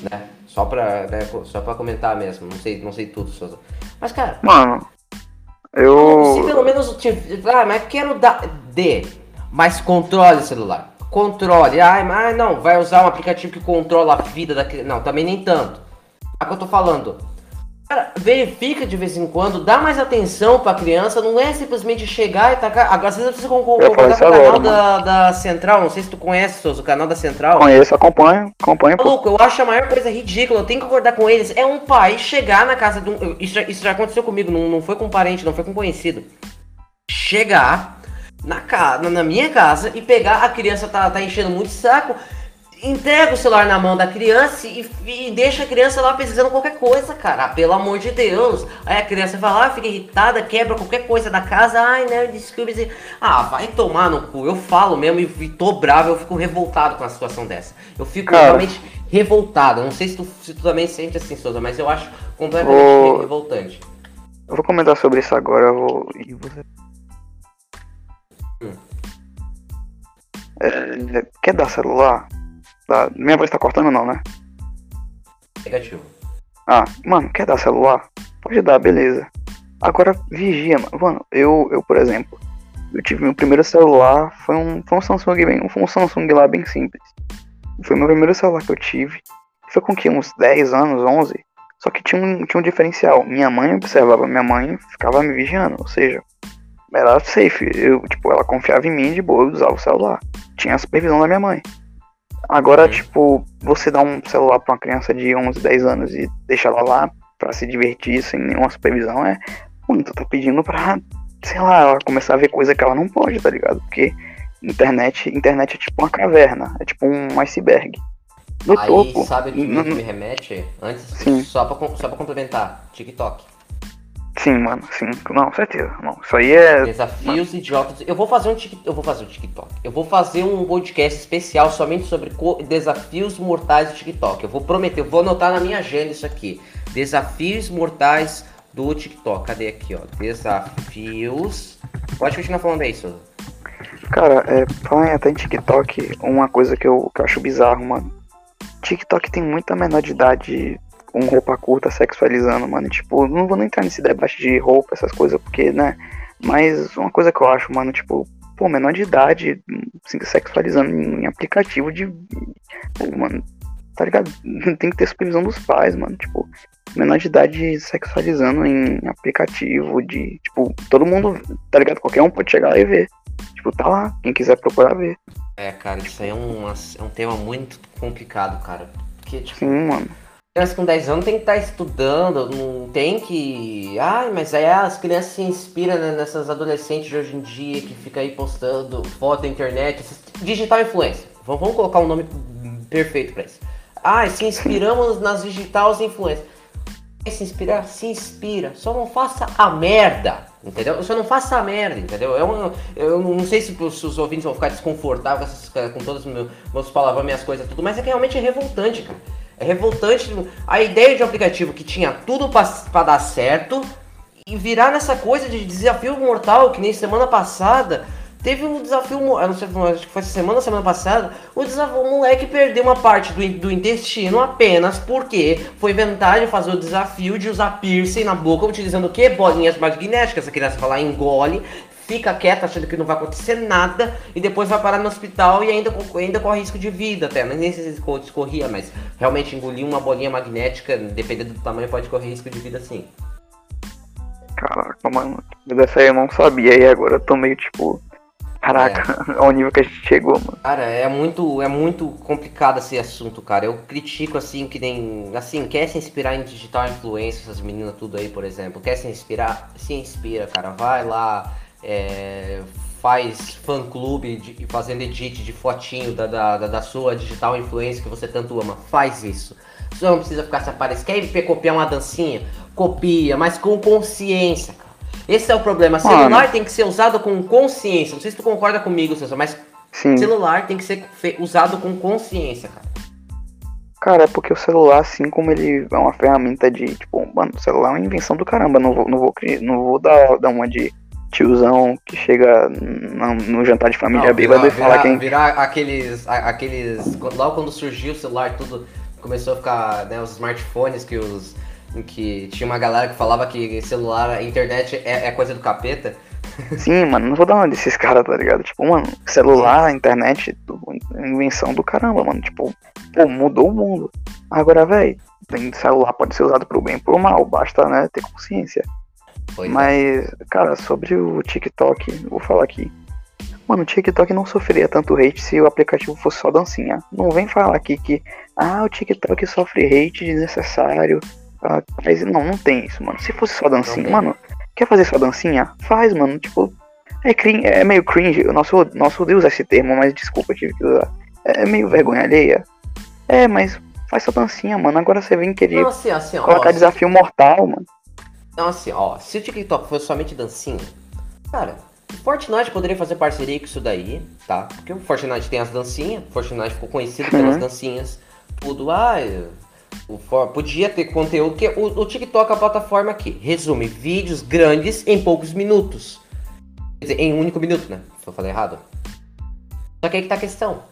Né? Só pra, né, só pra comentar mesmo. Não sei, não sei tudo, Souza. Mas, cara. Mano. Eu. Se pelo menos. Ah, mas quero dar. D. Mas controle o celular. Controle. Ah, mas não, vai usar um aplicativo que controla a vida da criança. Não, também nem tanto. É o que eu tô falando. Cara, verifica de vez em quando, dá mais atenção pra criança, não é simplesmente chegar e tacar. Vezes você concordar com o canal da, da Central, não sei se tu conhece o canal da Central. Conheço, acompanho, acompanho. Maluco, eu acho a maior coisa ridícula, eu tenho que concordar com eles. É um pai chegar na casa de um. Isso já, isso já aconteceu comigo, não, não foi com um parente, não foi com um conhecido. Chegar na, casa, na minha casa e pegar a criança tá, tá enchendo muito saco entrega o celular na mão da criança e, e, deixa a criança lá pesquisando qualquer coisa, cara. Ah, pelo amor de Deus. Aí a criança vai lá, fica irritada, quebra qualquer coisa da casa. Ai, né, desculpe. Ah, vai tomar no cu. Eu falo mesmo e tô bravo, eu fico revoltado com a situação dessa. Eu fico cara. realmente revoltado. Não sei se tu, se tu também sente assim, Souza, mas eu acho completamente vou... revoltante. Eu vou comentar sobre isso agora. Eu vou... E você... Hum. É, quer dar celular? Tá, minha voz tá cortando não, né? Negativo. Ah, mano, quer dar celular? Pode dar, beleza. Agora vigia, mano. eu, eu por exemplo, eu tive meu primeiro celular, foi um, foi um Samsung bem, foi um Samsung lá bem simples. Foi meu primeiro celular que eu tive. Foi com que uns 10 anos, 11. Só que tinha um, tinha um diferencial. Minha mãe observava, minha mãe ficava me vigiando, ou seja, era safe. Eu, tipo, ela confiava em mim de boa, eu usava o celular. Tinha a supervisão da minha mãe. Agora, uhum. tipo, você dá um celular pra uma criança de 11, 10 anos e deixa ela lá pra se divertir sem nenhuma supervisão, é. Mano, tu tá pedindo pra, sei lá, ela começar a ver coisa que ela não pode, tá ligado? Porque internet, internet é tipo uma caverna, é tipo um iceberg. No Aí, topo. Sabe o que me remete? Antes, Sim. Só, pra, só pra complementar, TikTok. Sim, mano, sim. Não, certeza. Não, isso aí é. Desafios mano. idiotas. Eu vou fazer um TikTok. Eu vou fazer um TikTok. Eu vou fazer um podcast especial somente sobre desafios mortais do TikTok. Eu vou prometer, eu vou anotar na minha agenda isso aqui. Desafios mortais do TikTok. Cadê aqui, ó? Desafios. Pode continuar falando aí, Souza. Cara, é, falando até em TikTok, uma coisa que eu, que eu acho bizarro, mano. TikTok tem muita menor de idade com roupa curta sexualizando, mano. Tipo, não vou nem entrar nesse debate de roupa, essas coisas, porque, né? Mas uma coisa que eu acho, mano, tipo, pô, menor de idade se sexualizando em, aplicativo de. Pô, mano, tá ligado? Tem que ter supervisão dos pais, mano. Tipo, menor de idade sexualizando em aplicativo de. Tipo, todo mundo, tá ligado? Qualquer um pode chegar lá e ver. Tipo, tá lá, quem quiser procurar ver. É, cara, isso aí é um, é um tema muito complicado, cara. Porque, tipo, Sim, mano criança com 10 anos tem que estar tá estudando, não tem que. Ai, mas aí as crianças se inspiram nessas adolescentes de hoje em dia que fica aí postando foto na internet, digital influencer. Vamos colocar um nome perfeito para isso. Ah, se inspiramos nas digital influencers. Se inspirar? Se inspira. Só não faça a merda. Entendeu? Só não faça a merda, entendeu? Eu, eu não sei se os, ouvintes vão ficar desconfortáveis com todos os meus, meus minhas coisas, tudo, mas é que realmente é revoltante, cara. É revoltante a ideia de um aplicativo que tinha tudo para dar certo e virar nessa coisa de desafio mortal, que nem semana passada Teve um desafio, não sei, acho que foi semana semana passada, o, desafio, o moleque perdeu uma parte do, do intestino apenas porque foi de fazer o desafio de usar piercing na boca, utilizando o que? Bolinhas magnéticas. A criança lá, engole, fica quieta achando que não vai acontecer nada e depois vai parar no hospital e ainda, ainda corre risco de vida até. Nem sei se escorria, mas realmente engolir uma bolinha magnética, dependendo do tamanho, pode correr risco de vida sim. Caraca, mano, dessa aí eu não sabia e agora eu tô meio tipo Caraca, é. ao nível que a gente chegou, mano. Cara, é muito, é muito complicado esse assunto, cara. Eu critico assim que nem. Assim, quer se inspirar em digital influência, essas meninas tudo aí, por exemplo. Quer se inspirar? Se inspira, cara. Vai lá, é, faz fã clube fazendo edit de fotinho da, da, da, sua digital influência que você tanto ama. Faz isso. Você não precisa ficar se aparecendo. Quer copiar uma dancinha? Copia, mas com consciência, cara. Esse é o problema. Mano. Celular tem que ser usado com consciência. Não sei se tu concorda comigo, César, mas Sim. celular tem que ser usado com consciência, cara. Cara, é porque o celular, assim como ele é uma ferramenta de, tipo, mano, o celular é uma invenção do caramba. Não vou, não vou, não vou dar, dar uma de tiozão que chega no, no jantar de família bêbada e fala quem. Virar aqueles. aqueles. Logo quando surgiu o celular, tudo começou a ficar, né, os smartphones que os que tinha uma galera que falava que celular, internet é, é coisa do capeta. Sim, mano, não vou dar uma desses caras, tá ligado? Tipo, mano, celular, internet, invenção do caramba, mano. Tipo, pô, mudou o mundo. Agora, velho, celular pode ser usado pro bem e pro mal, basta, né, ter consciência. Pois é. Mas, é. cara, sobre o TikTok, vou falar aqui. Mano, o TikTok não sofreria tanto hate se o aplicativo fosse só dancinha. Não vem falar aqui que, ah, o TikTok sofre hate desnecessário, ah, mas não, não tem isso, mano. Se fosse só dancinha, mano, quer fazer só dancinha? Faz, mano. Tipo, é, cringe, é meio cringe. O nosso, nosso Deus esse termo, mas desculpa, tive que usar. É, é meio vergonha alheia. É, mas faz só dancinha, mano. Agora você vem querer não, assim, assim, colocar ó, desafio se... mortal, mano. Então, assim, ó, se o TikTok fosse somente dancinha, cara, o Fortnite poderia fazer parceria com isso daí, tá? Porque o Fortnite tem as dancinhas, o Fortnite ficou conhecido pelas uhum. dancinhas, tudo, ah, Podia ter conteúdo, que o, o TikTok é a plataforma que resume vídeos grandes em poucos minutos. Quer dizer, em um único minuto, né? Se eu falei errado. Só que aí que tá a questão.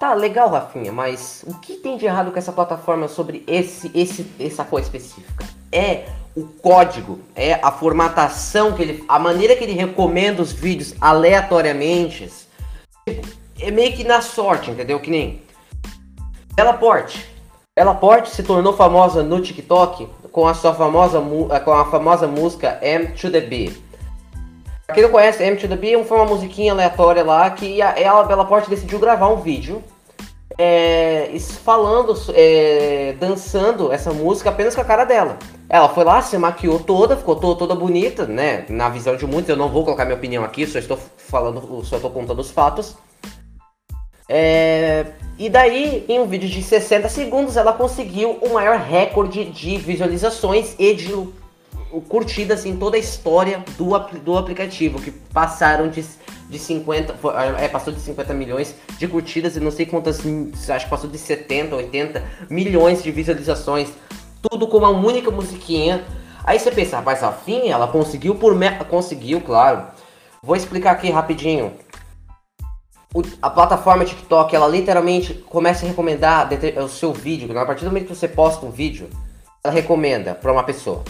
Tá, legal, Rafinha, mas o que tem de errado com essa plataforma sobre esse, esse, essa coisa específica? É o código, é a formatação que ele. a maneira que ele recomenda os vídeos aleatoriamente. É meio que na sorte, entendeu? Que nem. Porte. Ela Porte se tornou famosa no TikTok com a sua famosa, com a famosa música M to the B. Pra quem não conhece, M to the B foi uma musiquinha aleatória lá que ela, Bela Porte decidiu gravar um vídeo é, falando, é, dançando essa música apenas com a cara dela. Ela foi lá, se maquiou toda, ficou toda, toda bonita, né? Na visão de muitos, eu não vou colocar minha opinião aqui, só estou falando, só estou contando os fatos. É, e daí, em um vídeo de 60 segundos, ela conseguiu o maior recorde de visualizações e de curtidas em toda a história do, do aplicativo, que passaram de, de 50, é, passou de 50 milhões de curtidas e não sei quantas, acho que passou de 70, 80 milhões de visualizações, tudo com uma única musiquinha. Aí você pensa, rapaz, a Fim, ela conseguiu por... Conseguiu, claro. Vou explicar aqui rapidinho o, a plataforma TikTok, ela literalmente começa a recomendar o seu vídeo. A partir do momento que você posta um vídeo, ela recomenda para uma pessoa.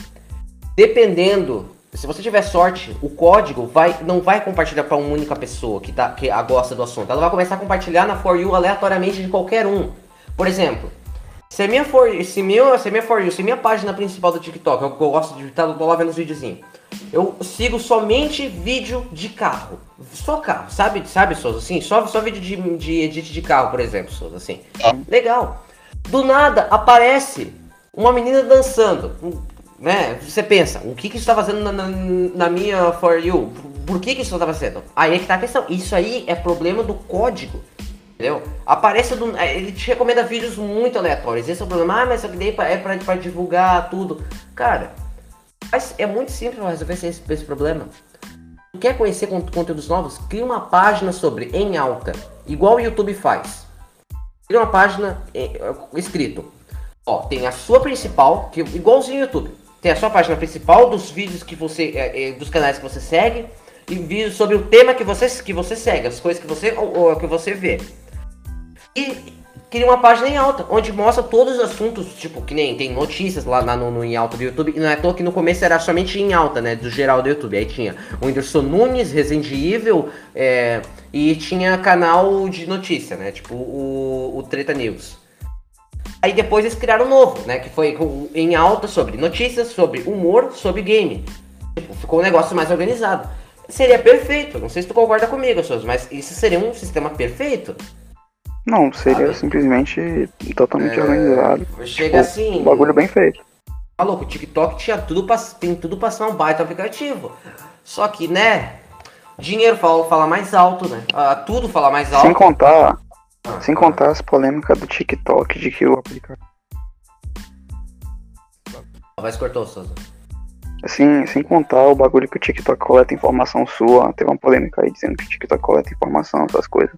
Dependendo, se você tiver sorte, o código vai, não vai compartilhar para uma única pessoa que, tá, que gosta do assunto. Ela vai começar a compartilhar na For You aleatoriamente de qualquer um. Por exemplo, se minha For, se minha, se minha For You, se minha página principal do TikTok, eu, eu gosto de estar lá vendo os videozinhos eu sigo somente vídeo de carro. Só carro, sabe, sabe, Souza? Assim, só, só vídeo de, de edit de carro, por exemplo, Souza, assim. Ah. Legal. Do nada aparece uma menina dançando, né? Você pensa, o que que isso tá fazendo na, na, na minha For You? Por que que isso tá fazendo? Aí é que tá a questão. Isso aí é problema do código. Entendeu? Aparece do. É, ele te recomenda vídeos muito aleatórios. Esse é o problema. Ah, mas isso aqui é pra, pra divulgar tudo. Cara, mas é muito simples resolver esse, esse problema. Quer conhecer conteúdos novos? Cria uma página sobre em alta, igual o YouTube faz. Cria uma página é, escrito. Ó, tem a sua principal, que igualzinho o YouTube. Tem a sua página principal dos vídeos que você, é, é, dos canais que você segue e vídeos sobre o tema que você que você segue, as coisas que você ou, ou que você vê. E cria uma página em alta, onde mostra todos os assuntos, tipo, que nem tem notícias lá no, no em alta do YouTube, e não é à que no começo era somente em alta, né, do geral do YouTube, aí tinha o Whindersson Nunes, Resident Evil, é, e tinha canal de notícia, né, tipo o, o Treta News. Aí depois eles criaram um novo, né, que foi em alta sobre notícias, sobre humor, sobre game. Tipo, ficou um negócio mais organizado. Seria perfeito, não sei se tu concorda comigo, Souza, mas isso seria um sistema perfeito. Não, seria Sabe? simplesmente totalmente é... organizado. Chega tipo, assim. Um bagulho bem feito. Tá louco, o TikTok tinha tudo pra, tem tudo pra ser um baita aplicativo. Só que, né? Dinheiro fala, fala mais alto, né? Ah, tudo fala mais alto. Sem contar. Sem contar as polêmicas do TikTok de que o aplicativo. Vai se cortou, Souza. Assim, sem contar o bagulho que o TikTok coleta informação sua. Teve uma polêmica aí dizendo que o TikTok coleta informação, essas coisas.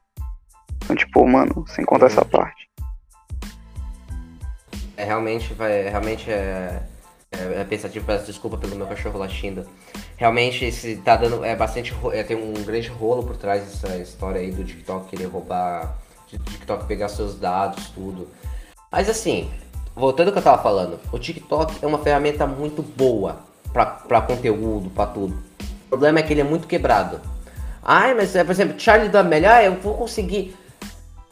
Então, tipo, mano, sem contar essa parte. É, realmente, vai, realmente é, é, é pensativo, peço desculpa pelo meu cachorro latindo. Realmente, esse tá dando, é bastante, é, tem um grande rolo por trás dessa história aí do TikTok querer roubar, de TikTok pegar seus dados, tudo. Mas assim, voltando ao que eu tava falando, o TikTok é uma ferramenta muito boa para conteúdo, para tudo. O problema é que ele é muito quebrado. Ai, mas, por exemplo, Charlie D'Amelio, ah, eu vou conseguir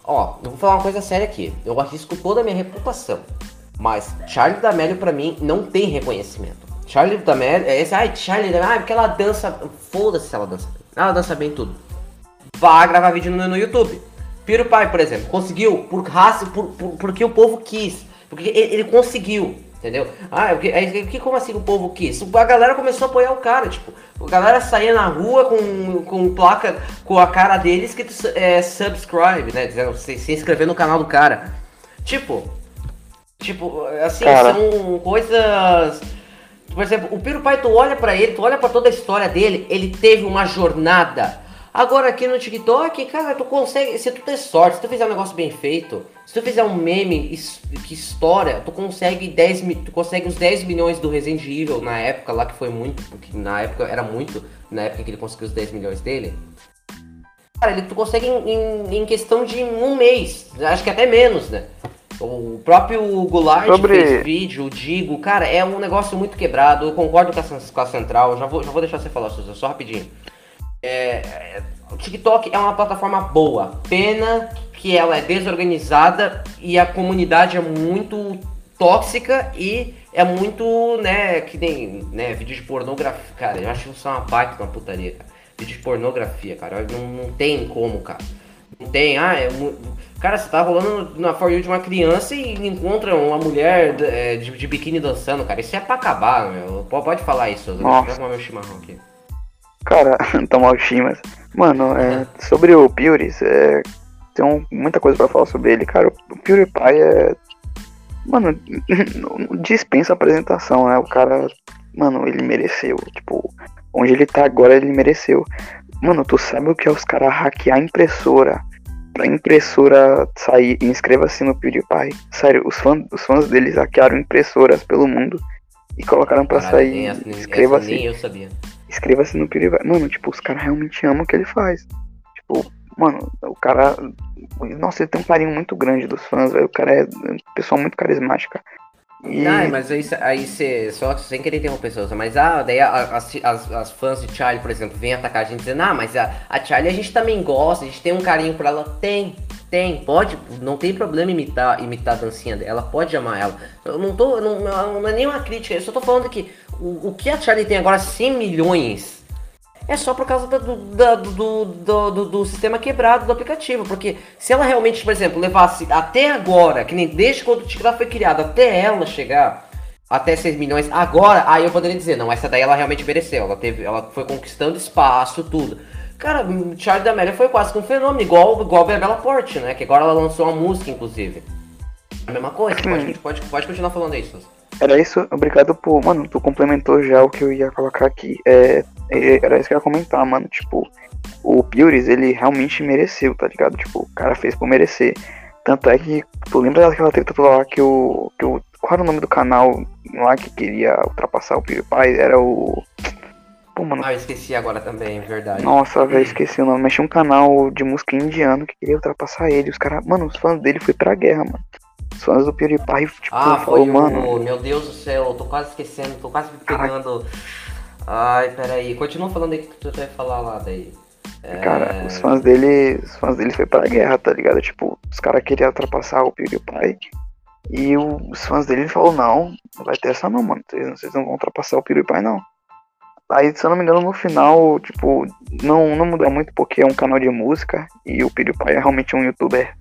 Ó, eu vou falar uma coisa séria aqui. Eu arrisco toda a minha reputação. Mas Charlie D'Amelio pra mim não tem reconhecimento. Charlie D'Amelio é esse, ai, Charlie D'Amelio, ah, porque ela dança, foda-se se ela dança. Ela dança bem tudo. Vá gravar vídeo no, no YouTube. PewDiePie, por exemplo, conseguiu por raça, por, por, porque o povo quis. Porque ele, ele conseguiu. Entendeu? Ah, o que, que, como assim o povo quis? A galera começou a apoiar o cara, tipo, a galera saía na rua com, com placa com a cara dele escrito é, subscribe, né? Dizendo se, se inscrever no canal do cara. Tipo, tipo, assim, cara. são coisas. Por exemplo, o PewDiePie, tu olha para ele, tu olha para toda a história dele, ele teve uma jornada Agora aqui no TikTok, cara, tu consegue, se tu ter sorte, se tu fizer um negócio bem feito, se tu fizer um meme que estoura, tu consegue 10, tu consegue os 10 milhões do Resident Evil na época lá que foi muito, porque na época era muito, na época que ele conseguiu os 10 milhões dele. Cara, ele, tu consegue em, em, em questão de um mês, acho que até menos, né? O próprio Goulart Sobre... fez vídeo, o Digo, cara, é um negócio muito quebrado. Eu concordo com a, com a Central, já vou, já vou deixar você falar, Suza, só rapidinho. É, o TikTok é uma plataforma boa, pena que ela é desorganizada e a comunidade é muito tóxica e é muito, né, que nem, né, vídeo de pornografia, cara, eu acho isso uma baita uma putaria, cara. Vídeo de pornografia, cara, não, não tem como, cara. Não tem, ah, é Cara, você tá rolando na For You de uma criança e encontra uma mulher de, é, de, de biquíni dançando, cara. Isso é pra acabar, meu. Pode falar isso, eu vou meu chimarrão aqui. Cara, tomar o chimas. Mano, é, sobre o Puris, é, tem um, muita coisa para falar sobre ele, cara. O PewDiePie é. Mano, dispensa apresentação, né? O cara, mano, ele mereceu. Tipo, onde ele tá agora, ele mereceu. Mano, tu sabe o que é os caras hackear a impressora? Pra impressora sair e inscreva-se no PewDiePie. Sério, os, fãs, os fãs deles hackearam impressoras pelo mundo e colocaram pra Caralho, sair. Inscreva-se. Nem eu sabia. Inscreva-se no PewDiePie. Mano, tipo, os caras realmente amam o que ele faz. Tipo, mano, o cara. Nossa, ele tem um carinho muito grande dos fãs, velho. O cara é uma pessoa muito carismática. E... Não, mas aí, aí você, só sem querer interromper pessoas, mas ah, daí as, as, as, fãs de Charlie, por exemplo, vêm atacar a gente dizendo, ah, mas a, a Charlie a gente também gosta, a gente tem um carinho por ela. Tem, tem, pode, não tem problema imitar, imitar a dancinha dela, ela pode amar ela. Eu não tô, não, não é nenhuma crítica, eu só tô falando que o, o que a Charlie tem agora 100 milhões é só por causa do, do, do, do, sistema quebrado do aplicativo. Porque se ela realmente, por exemplo, levasse até agora, que nem desde quando o TikTok foi criado, até ela chegar até 6 milhões, agora, aí eu poderia dizer, não, essa daí ela realmente mereceu. Ela, teve, ela foi conquistando espaço, tudo. Cara, Charlie D'Amelio foi quase que um fenômeno, igual, igual a Bela Porte, né? Que agora ela lançou uma música, inclusive. A mesma coisa, pode, pode, pode continuar falando isso. Era isso, obrigado por. Mano, tu complementou já o que eu ia colocar aqui. É, é era isso que eu ia comentar, mano. Tipo, o Puris, ele realmente mereceu, tá ligado? Tipo, o cara fez por merecer. Tanto é que, tu lembra daquela treta lá que o, que o. Qual era o nome do canal lá que queria ultrapassar o PewDiePie? Era o. Pô, mano. Ah, eu esqueci agora também, verdade. Nossa, velho, esqueci o nome. Mas tinha um canal de música indiano que queria ultrapassar ele. Os caras. Mano, os fãs dele foi pra guerra, mano. Os fãs do PewDiePie, tipo, ah, falou, mano. Meu Deus do céu, eu tô quase esquecendo, tô quase pegando. Ai, peraí. Continua falando aí que tu vai falar lá daí. É... Cara, os fãs dele. Os fãs dele foi pra guerra, tá ligado? Tipo, os caras queriam ultrapassar o PewDiePie. E os fãs dele falou, não, não vai ter essa não, mano. Vocês não vão ultrapassar o PewDiePie, não. Aí, se eu não me engano, no final, tipo, não, não muda muito porque é um canal de música e o PewDiePie é realmente um youtuber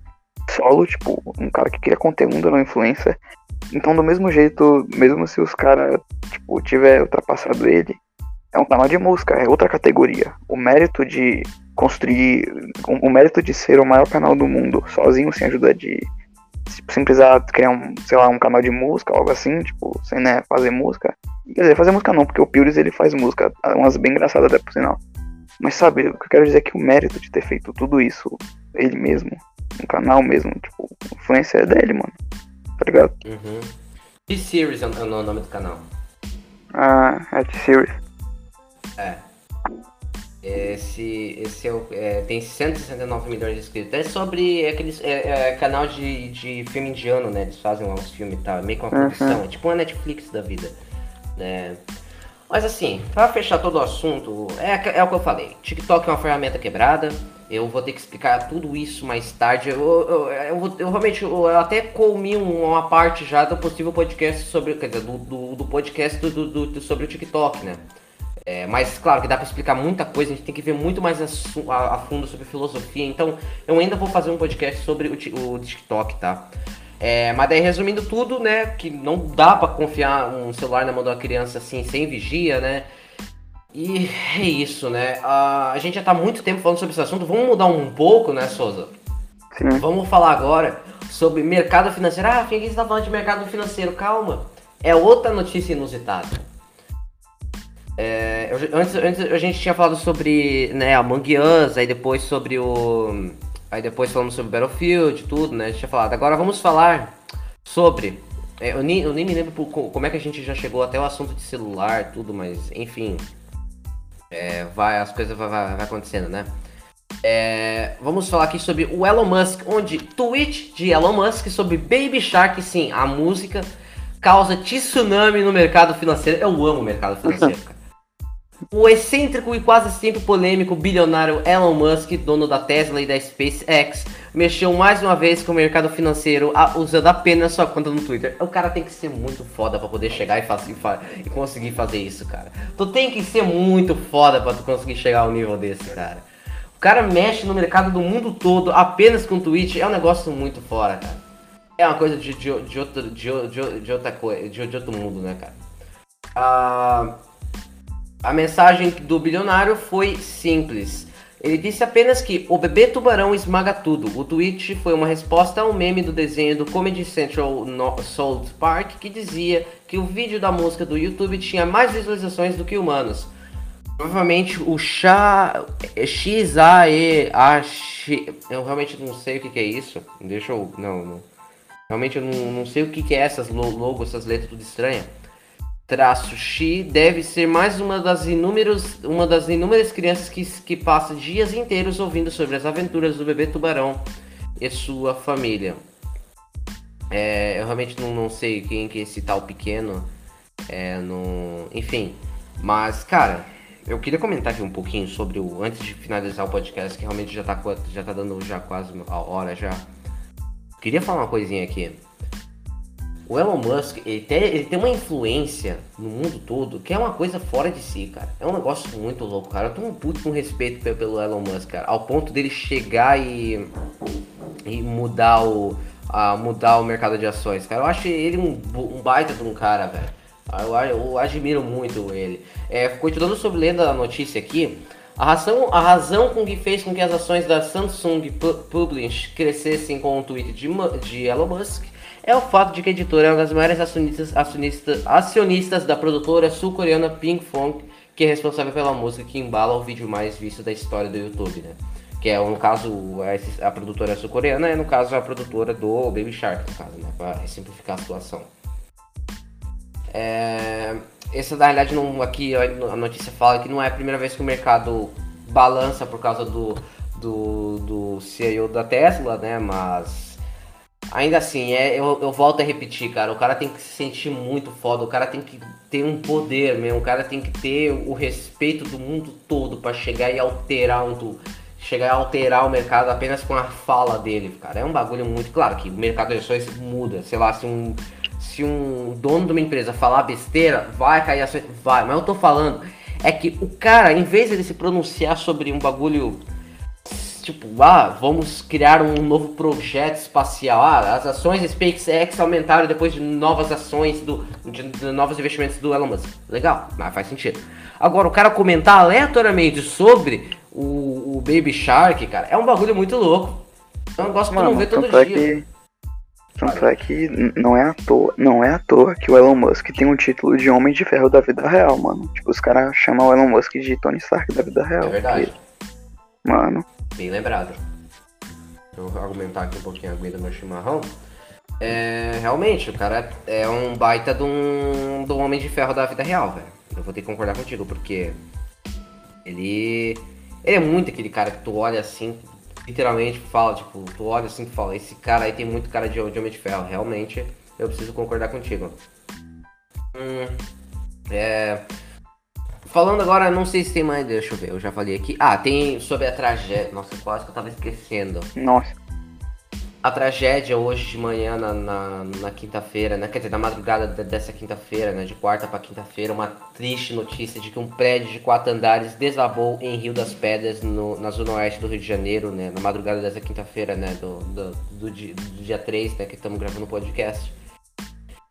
solo, tipo, um cara que cria conteúdo, não influência. Então, do mesmo jeito, mesmo se os caras, tipo, tiver ultrapassado ele, é um canal de música, é outra categoria. O mérito de construir, o mérito de ser o maior canal do mundo, sozinho, sem ajuda de, sem precisar criar um, sei lá, um canal de música, algo assim, tipo, sem, né, fazer música. Quer dizer, fazer música não, porque o Pures, ele faz música, umas bem engraçadas até por sinal. Mas sabe, o que eu quero dizer é que o mérito de ter feito tudo isso, ele mesmo, um canal mesmo, tipo, a influência é dele, mano. Tá ligado? Uhum. T-Series é o nome do canal. Ah, é T-Series. É. Esse, esse é, o, é, tem 169 milhões de inscritos. É sobre aqueles é, é, canal de, de filme indiano, né? Eles fazem lá uns filmes e tal, meio com uma produção. Uhum. É tipo uma Netflix da vida. Né? Mas assim, para fechar todo o assunto, é, é o que eu falei. TikTok é uma ferramenta quebrada. Eu vou ter que explicar tudo isso mais tarde. Eu, eu, eu, eu realmente eu até comi uma parte já do possível podcast sobre. Quer dizer, do, do, do podcast do, do, sobre o TikTok, né? É, mas claro que dá para explicar muita coisa, a gente tem que ver muito mais a, a, a, fundo sobre filosofia. Então eu ainda vou fazer um podcast sobre o, o TikTok, tá? É, mas daí resumindo tudo, né? Que não dá para confiar um celular na mão de uma criança assim, sem vigia, né? E é isso, né? Uh, a gente já tá muito tempo falando sobre esse assunto. Vamos mudar um pouco, né, Souza? Sim. Vamos falar agora sobre mercado financeiro. Ah, quem está falando de mercado financeiro? Calma. É outra notícia inusitada. É, antes, antes a gente tinha falado sobre né, Among Us, aí depois sobre o. Aí depois falamos sobre Battlefield, tudo, né? A gente tinha falado. Agora vamos falar sobre. É, eu, nem, eu nem me lembro como é que a gente já chegou até o assunto de celular, tudo, mas enfim. É, vai, as coisas vai, vai, vai acontecendo, né? É, vamos falar aqui sobre o Elon Musk, onde tweet de Elon Musk sobre Baby Shark, sim, a música causa tsunami no mercado financeiro. Eu amo o mercado financeiro, cara. O excêntrico e quase sempre polêmico bilionário Elon Musk, dono da Tesla e da SpaceX, mexeu mais uma vez com o mercado financeiro usando apenas sua conta no Twitter. O cara tem que ser muito foda para poder chegar e, fazer, e conseguir fazer isso, cara. Tu tem que ser muito foda para tu conseguir chegar ao nível desse, cara. O cara mexe no mercado do mundo todo apenas com tweet, é um negócio muito fora, cara. É uma coisa de, de, de, outro, de, de, de outra coisa, de, de outro mundo, né, cara? Ah. Uh a mensagem do bilionário foi simples. Ele disse apenas que o bebê tubarão esmaga tudo. O tweet foi uma resposta a um meme do desenho do Comedy Central no South Park que dizia que o vídeo da música do YouTube tinha mais visualizações do que humanos. Provavelmente o Xa X A E A X. Eu realmente não sei o que, que é isso. Deixa eu. Não, não. Realmente eu não, não sei o que, que é essas logos, essas letras tudo estranhas traço X deve ser mais uma das inúmeras, uma das inúmeras crianças que, que passa dias inteiros ouvindo sobre as aventuras do bebê tubarão e sua família. É, eu realmente não, não sei quem que é esse tal pequeno. É, no, enfim, mas cara, eu queria comentar aqui um pouquinho sobre o antes de finalizar o podcast que realmente já tá já tá dando já quase a hora já. Queria falar uma coisinha aqui. O Elon Musk, ele tem, ele tem uma influência no mundo todo que é uma coisa fora de si, cara. É um negócio muito louco, cara. Eu tenho um puto com respeito pelo Elon Musk, cara. Ao ponto dele chegar e, e mudar o, a mudar o mercado de ações, cara. Eu acho ele um, um baita de um cara, velho. Eu, eu, admiro muito ele. É, continuando sobre lendo a notícia aqui, a razão, a razão com que fez com que as ações da Samsung Publish crescessem com o tweet de, de Elon Musk é o fato de que a editora é uma das maiores acionistas, acionistas, acionistas da produtora sul-coreana Pink Fong, que é responsável pela música que embala o vídeo mais visto da história do YouTube, né? Que é, no caso, a, produtora sul-coreana é, no caso, a produtora do Baby Shark, no caso, né? Pra simplificar a situação. É, essa, na realidade, não, aqui a notícia fala que não é a primeira vez que o mercado balança por causa do, do, do CEO da Tesla, né? Mas Ainda assim, é, eu, eu volto a repetir, cara. O cara tem que se sentir muito foda. O cara tem que ter um poder mesmo. O cara tem que ter o respeito do mundo todo para chegar e alterar um, chegar a alterar o mercado apenas com a fala dele, cara. É um bagulho muito claro que o mercado de ações muda. Sei lá, se um se um dono de uma empresa falar besteira, vai cair ações, vai. Mas eu tô falando é que o cara, em vez de ele se pronunciar sobre um bagulho tipo, ah, vamos criar um novo projeto espacial. Ah, as ações da SpaceX aumentaram depois de novas ações, do, de, de novos investimentos do Elon Musk. Legal, mas faz sentido. Agora, o cara comentar aleatoriamente sobre o, o Baby Shark, cara, é um bagulho muito louco. É um negócio que eu não vê todo é dia. Que, tanto é que não é à toa, não é à toa que o Elon Musk tem um título de Homem de Ferro da vida real, mano. Tipo, os caras chamam o Elon Musk de Tony Stark da vida real. É verdade. Porque, mano, Bem lembrado. Vou argumentar aqui um pouquinho a aguinha do meu chimarrão. É, realmente, o cara é um baita de um, de um homem de ferro da vida real, velho. Eu vou ter que concordar contigo, porque ele, ele é muito aquele cara que tu olha assim, literalmente fala, tipo, tu olha assim e fala, esse cara aí tem muito cara de, de homem de ferro. Realmente, eu preciso concordar contigo. Hum, é, Falando agora, não sei se tem mais, deixa eu ver, eu já falei aqui. Ah, tem sobre a tragédia. Nossa, quase que eu tava esquecendo. Nossa. A tragédia hoje de manhã, na, na, na quinta-feira, né? Quer dizer, na madrugada dessa quinta-feira, né? De quarta para quinta-feira, uma triste notícia de que um prédio de quatro andares desabou em Rio das Pedras, no, na zona oeste do Rio de Janeiro, né? Na madrugada dessa quinta-feira, né? Do, do, do, dia, do dia 3, né? Que estamos gravando o podcast.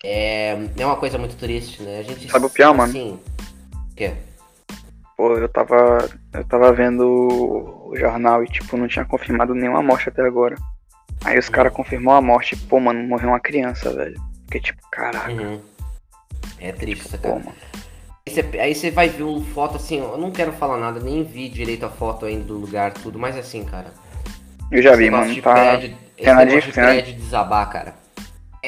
É, é uma coisa muito triste, né? A gente. Sabe o pior, assim, mano? O quê? Pô, eu tava. Eu tava vendo o jornal e, tipo, não tinha confirmado nenhuma morte até agora. Aí os caras confirmou a morte, pô, mano, morreu uma criança, velho. Fiquei tipo, caraca. Uhum. É triste, tipo, cara. Pô, aí você vai ver o foto assim, eu não quero falar nada, nem vi direito a foto ainda do lugar, tudo, mas assim, cara. Eu já vi, mano. De tá... prédio, esse de prédio desabar, cara.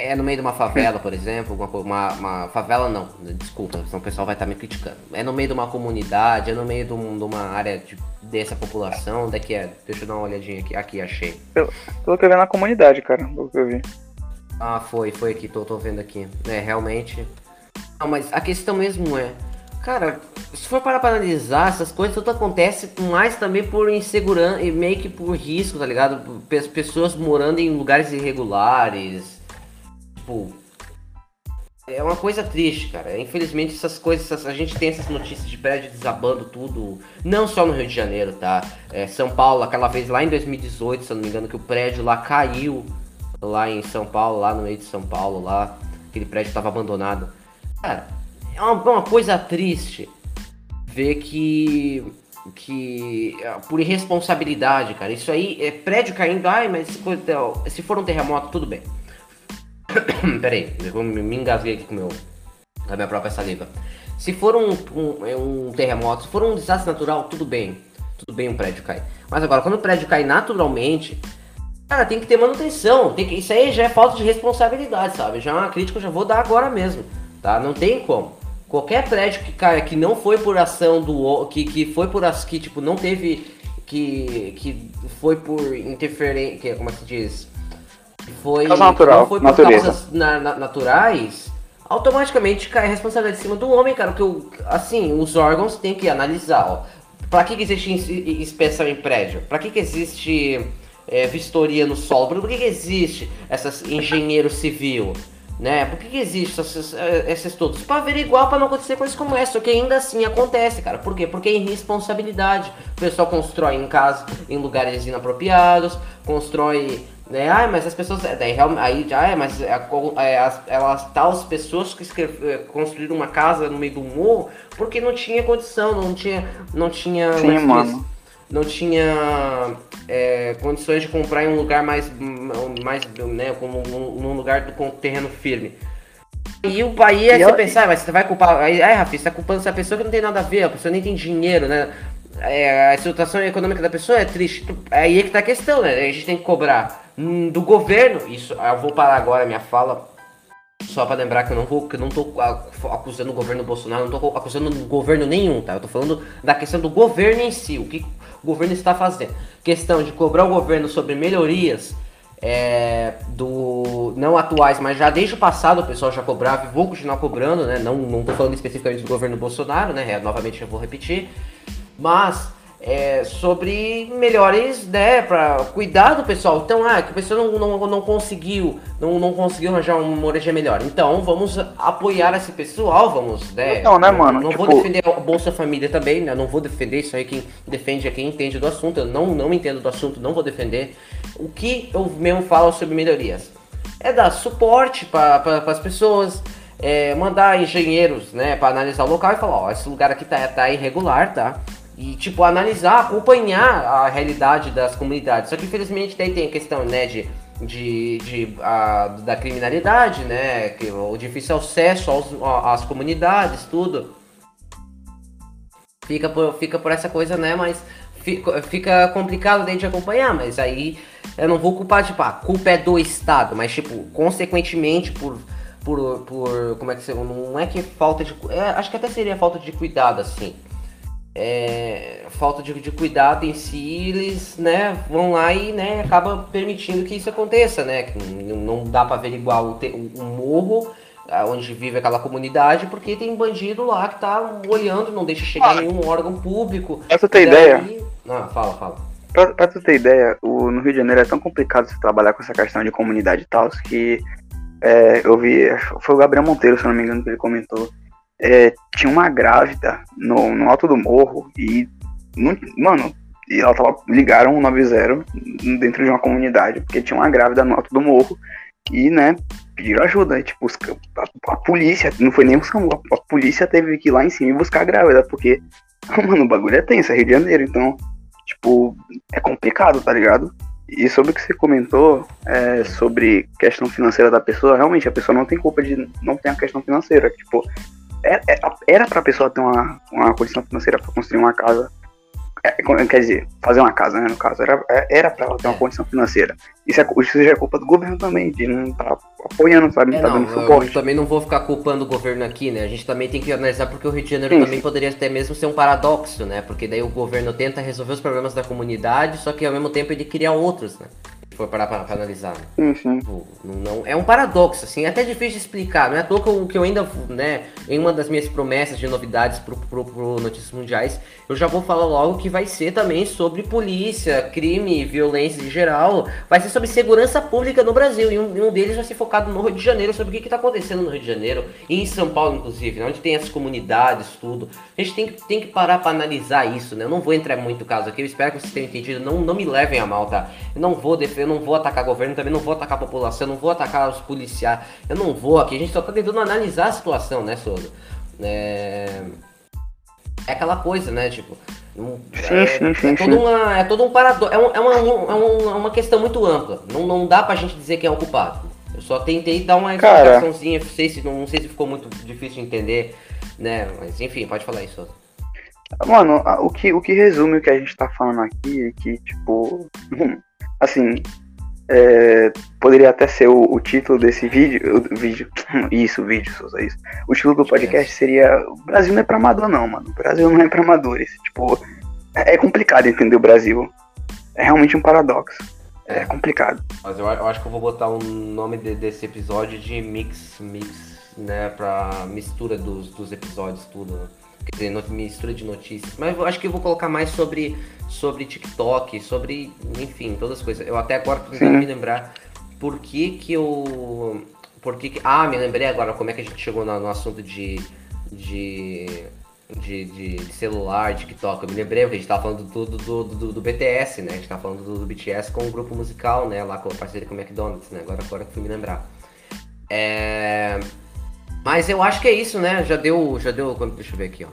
É no meio de uma favela, por exemplo, uma, uma, uma, favela não, desculpa, senão o pessoal vai estar tá me criticando. É no meio de uma comunidade, é no meio de, um, de uma área de, dessa população, daqui é. Deixa eu dar uma olhadinha aqui, aqui achei. Pelo, pelo que eu vi na comunidade, cara, pelo que eu vi. Ah, foi, foi aqui, tô, tô vendo aqui. É, realmente. Não, mas a questão mesmo é, cara, se for parar pra analisar, essas coisas tudo acontece mais também por insegurança e meio que por risco, tá ligado? Pessoas morando em lugares irregulares Tipo, é uma coisa triste, cara. Infelizmente essas coisas, a gente tem essas notícias de prédio desabando tudo, não só no Rio de Janeiro, tá? É, São Paulo, aquela vez lá em 2018, se eu não me engano, que o prédio lá caiu lá em São Paulo, lá no meio de São Paulo, lá, aquele prédio estava abandonado. Cara, é uma, uma coisa triste ver que que é, por irresponsabilidade, cara. Isso aí é prédio caindo, ai, mas se for um terremoto, tudo bem. Peraí, eu me engasguei aqui com, meu, com a minha própria saliva. Se for um, um, é um, terremoto, se for um desastre natural, tudo bem. Tudo bem um prédio cair. Mas agora, quando o prédio cai naturalmente, cara, tem que ter manutenção. Tem que, isso aí já é falta de responsabilidade, sabe? Já é uma crítica que eu já vou dar agora mesmo. Tá? Não tem como. Qualquer prédio que caia que não foi por ação do. que, que foi por que tipo, não teve. Que, que foi por interferência. Como é que se diz? Foi, natural, não foi por natureza. causas na, na, naturais, automaticamente cai a responsabilidade em cima do homem, cara. Que assim, os órgãos têm que analisar, ó. Pra que, que existe inspeção em prédio? Pra que, que existe é, vistoria no solo? Por que, que existe essas engenheiro civil? né? Por que, que existe esses, esses estudos? Para averiguar, para não acontecer coisas como essa, que ainda assim acontece, cara. Por quê? Porque é irresponsabilidade. O pessoal constrói em casa, em lugares inapropriados, constrói né? Ah, mas as pessoas. Daí, aí já é, mas é, é, as, elas as pessoas que é, construíram uma casa no meio do morro porque não tinha condição, não tinha. Não tinha. Sim, mano. Não tinha é, condições de comprar em um lugar mais. mais né, como num lugar com terreno firme. E o aí é você pensar, mas você vai culpar. Aí, aí Rafa, você tá culpando essa pessoa que não tem nada a ver, a pessoa nem tem dinheiro, né? É, a situação econômica da pessoa é triste. Aí é que tá a questão, né? A gente tem que cobrar do governo. Isso, eu vou parar agora minha fala só para lembrar que eu não vou, que eu não tô acusando o governo Bolsonaro, não tô acusando governo nenhum, tá? Eu tô falando da questão do governo em si, o que o governo está fazendo. Questão de cobrar o governo sobre melhorias é, do não atuais, mas já desde o passado o pessoal já cobrava e vou continuar cobrando, né? Não, não tô falando especificamente do governo Bolsonaro, né? É, novamente eu vou repetir, mas é, sobre melhores, né, para cuidar do pessoal. Então, ah, que a pessoa não, não, não conseguiu, não, não conseguiu arranjar uma moradia melhor. Então, vamos apoiar esse pessoal, vamos, né? Não, né, mano? Não tipo... vou defender a Bolsa Família também, né? Não vou defender isso aí, quem defende é quem entende do assunto. Eu não, não entendo do assunto, não vou defender. O que eu mesmo falo sobre melhorias? É dar suporte para pra, as pessoas, é, mandar engenheiros, né, para analisar o local e falar, ó, esse lugar aqui tá, tá irregular, tá? E tipo analisar, acompanhar a realidade das comunidades. Só que infelizmente daí tem a questão, né, de, de, de a, da criminalidade, né, que, o difícil acesso aos, às comunidades, tudo. Fica por, fica por essa coisa, né, mas fica, complicado daí de acompanhar, mas aí eu não vou culpar, tipo, a culpa é do Estado, mas tipo, consequentemente por por, por como é que se não é que falta de é, acho que até seria falta de cuidado assim é, falta de, de, cuidado em si, eles né, vão lá e né, acaba permitindo que isso aconteça, né? Que não, dá para averiguar o, o, morro onde vive aquela comunidade, porque tem bandido lá que tá olhando, não deixa chegar ah, nenhum órgão público. Pra tu ter ideia. Ah, fala, fala. Pra, pra tu ter ideia, o, no Rio de Janeiro é tão complicado você trabalhar com essa questão de comunidade e tal, que é, eu vi, foi o Gabriel Monteiro, se não me engano, que ele comentou é, tinha uma grávida no, no alto do morro e, no, mano, e ela tava, ligaram o 90 dentro de uma comunidade, porque tinha uma grávida no alto do morro e, né, pediram ajuda. E, tipo, a, a, polícia, não foi nem o SAMU, a, a, polícia teve que ir lá em cima e buscar a grávida, porque, mano, o bagulho é tenso, é Rio de Janeiro, então, tipo, é complicado, tá ligado? E sobre o que você comentou, é, sobre questão financeira da pessoa, realmente a pessoa não tem culpa de não ter a questão financeira. Tipo, era para a pessoa ter uma, uma condição financeira para construir uma casa. É, quer dizer, fazer uma casa, né? No caso, era, era para ela ter uma condição financeira. Isso, é, isso já é culpa do governo também, de não estar tá apoiando, sabe? É, tá dando suporte. Eu também não vou ficar culpando o governo aqui, né? A gente também tem que analisar porque o Rio de Janeiro sim, também sim. poderia até mesmo ser um paradoxo, né? Porque daí o governo tenta resolver os problemas da comunidade, só que ao mesmo tempo ele cria outros, né? For parar pra, pra analisar. Uhum. Não, não, é um paradoxo, assim, é até difícil de explicar. Não é à toa que eu, que eu ainda, né, em uma das minhas promessas de novidades pro, pro, pro, Notícias Mundiais, eu já vou falar logo que vai ser também sobre polícia, crime, violência em geral. Vai ser sobre segurança pública no Brasil. E um, um deles vai ser focado no Rio de Janeiro, sobre o que, está acontecendo no Rio de Janeiro, e em São Paulo, inclusive, né, onde tem as comunidades, tudo. A gente tem que, tem que parar para analisar isso, né? Eu não vou entrar muito no caso aqui, eu espero que vocês tenham entendido. Não, não me levem a mal, tá? Eu não vou defender eu não vou atacar governo, também não vou atacar a população, eu não vou atacar os policiais, eu não vou aqui, a gente só tá tentando analisar a situação, né, Souza? É, é aquela coisa, né, tipo... é, sim, sim, é, todo uma, é todo um paradoxo, é, um, é, uma, é uma, uma questão muito ampla, não, não dá pra gente dizer quem é o culpado. Eu só tentei dar uma explicaçãozinha, não sei se, não sei se ficou muito difícil de entender, né, mas enfim, pode falar isso. Mano, o que, o que resume o que a gente tá falando aqui é que, tipo, assim, é, poderia até ser o, o, título desse vídeo, o vídeo, isso, vídeo, Souza, isso. O título do podcast seria O Brasil não é pra amador não, mano. O Brasil não é pra amadores. Tipo, é, é complicado entender o Brasil. É realmente um paradoxo. É, é complicado. Mas eu, eu, acho que eu vou botar o nome de, desse episódio de mix, mix, né, pra mistura dos, dos episódios, tudo, né? Quer dizer, mistura de notícias. Mas eu acho que eu vou colocar mais sobre, sobre TikTok, sobre, enfim, todas as coisas. Eu até agora tô tentando me lembrar por que que eu por que. Ah, me lembrei agora como é que a gente chegou no, no assunto de. de de, de, de, celular, TikTok. Eu me lembrei que a gente tava falando do, do, do, do, BTS, né? A gente tava falando do, do, BTS com o grupo musical, né? Lá com a parceria com o McDonald's, né? Agora, agora que fui me lembrar. É... Mas eu acho que é isso, né? Já deu. Já deu. Deixa eu ver aqui, ó.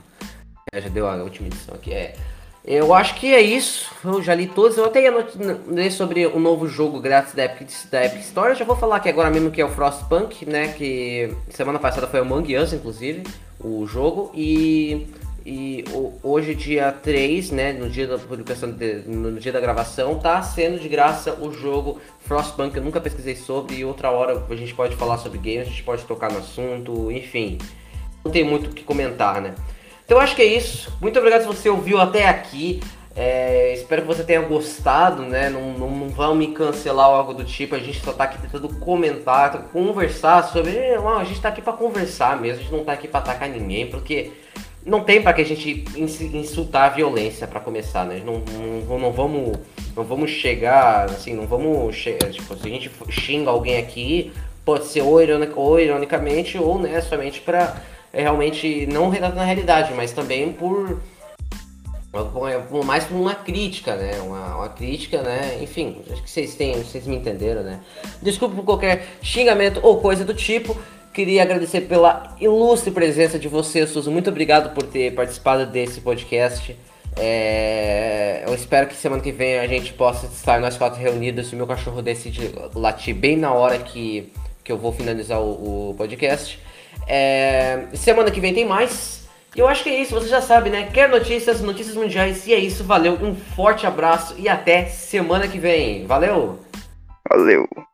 É, já deu a última edição aqui. É. Eu acho que é isso. Eu já li todos. Eu até ia ler sobre o novo jogo grátis da Epic, da Epic Store. Eu já vou falar aqui agora mesmo que é o Frostpunk, né? Que semana passada foi o Among Us, inclusive, o jogo. E, e hoje, dia 3, né? No dia da publicação, de, no dia da gravação, tá sendo de graça o jogo Frostpunk. Eu nunca pesquisei sobre. E outra hora a gente pode falar sobre games, a gente pode tocar no assunto, enfim. Não tem muito o que comentar, né? Então acho que é isso. Muito obrigado se você ouviu até aqui. É, espero que você tenha gostado, né? Não, não, não vão me cancelar ou algo do tipo. A gente só tá aqui tentando comentar, conversar sobre. Não, a gente tá aqui para conversar mesmo. A gente não tá aqui para atacar ninguém, porque não tem para que a gente insultar a violência para começar, né? Não, não, não, vamos não vamos chegar assim, não vamos chegar, tipo, se a gente xinga alguém aqui, pode ser ou, ou ironicamente ou né, somente para é realmente não retratando a realidade, mas também por mais por uma crítica, né? Uma, uma, crítica, né? Enfim, acho que vocês têm, vocês me entenderam, né? Desculpa por qualquer xingamento ou coisa do tipo. Queria agradecer pela ilustre presença de você, Suzu. Muito obrigado por ter participado desse podcast. É... Eu espero que semana que vem a gente possa estar nós quatro reunidos se o meu cachorro decide latir bem na hora que, que eu vou finalizar o, o podcast. É, semana que vem tem mais. E eu acho que é isso, você já sabe, né? Quer notícias, notícias mundiais. E é isso, valeu, um forte abraço e até semana que vem. Valeu! Valeu!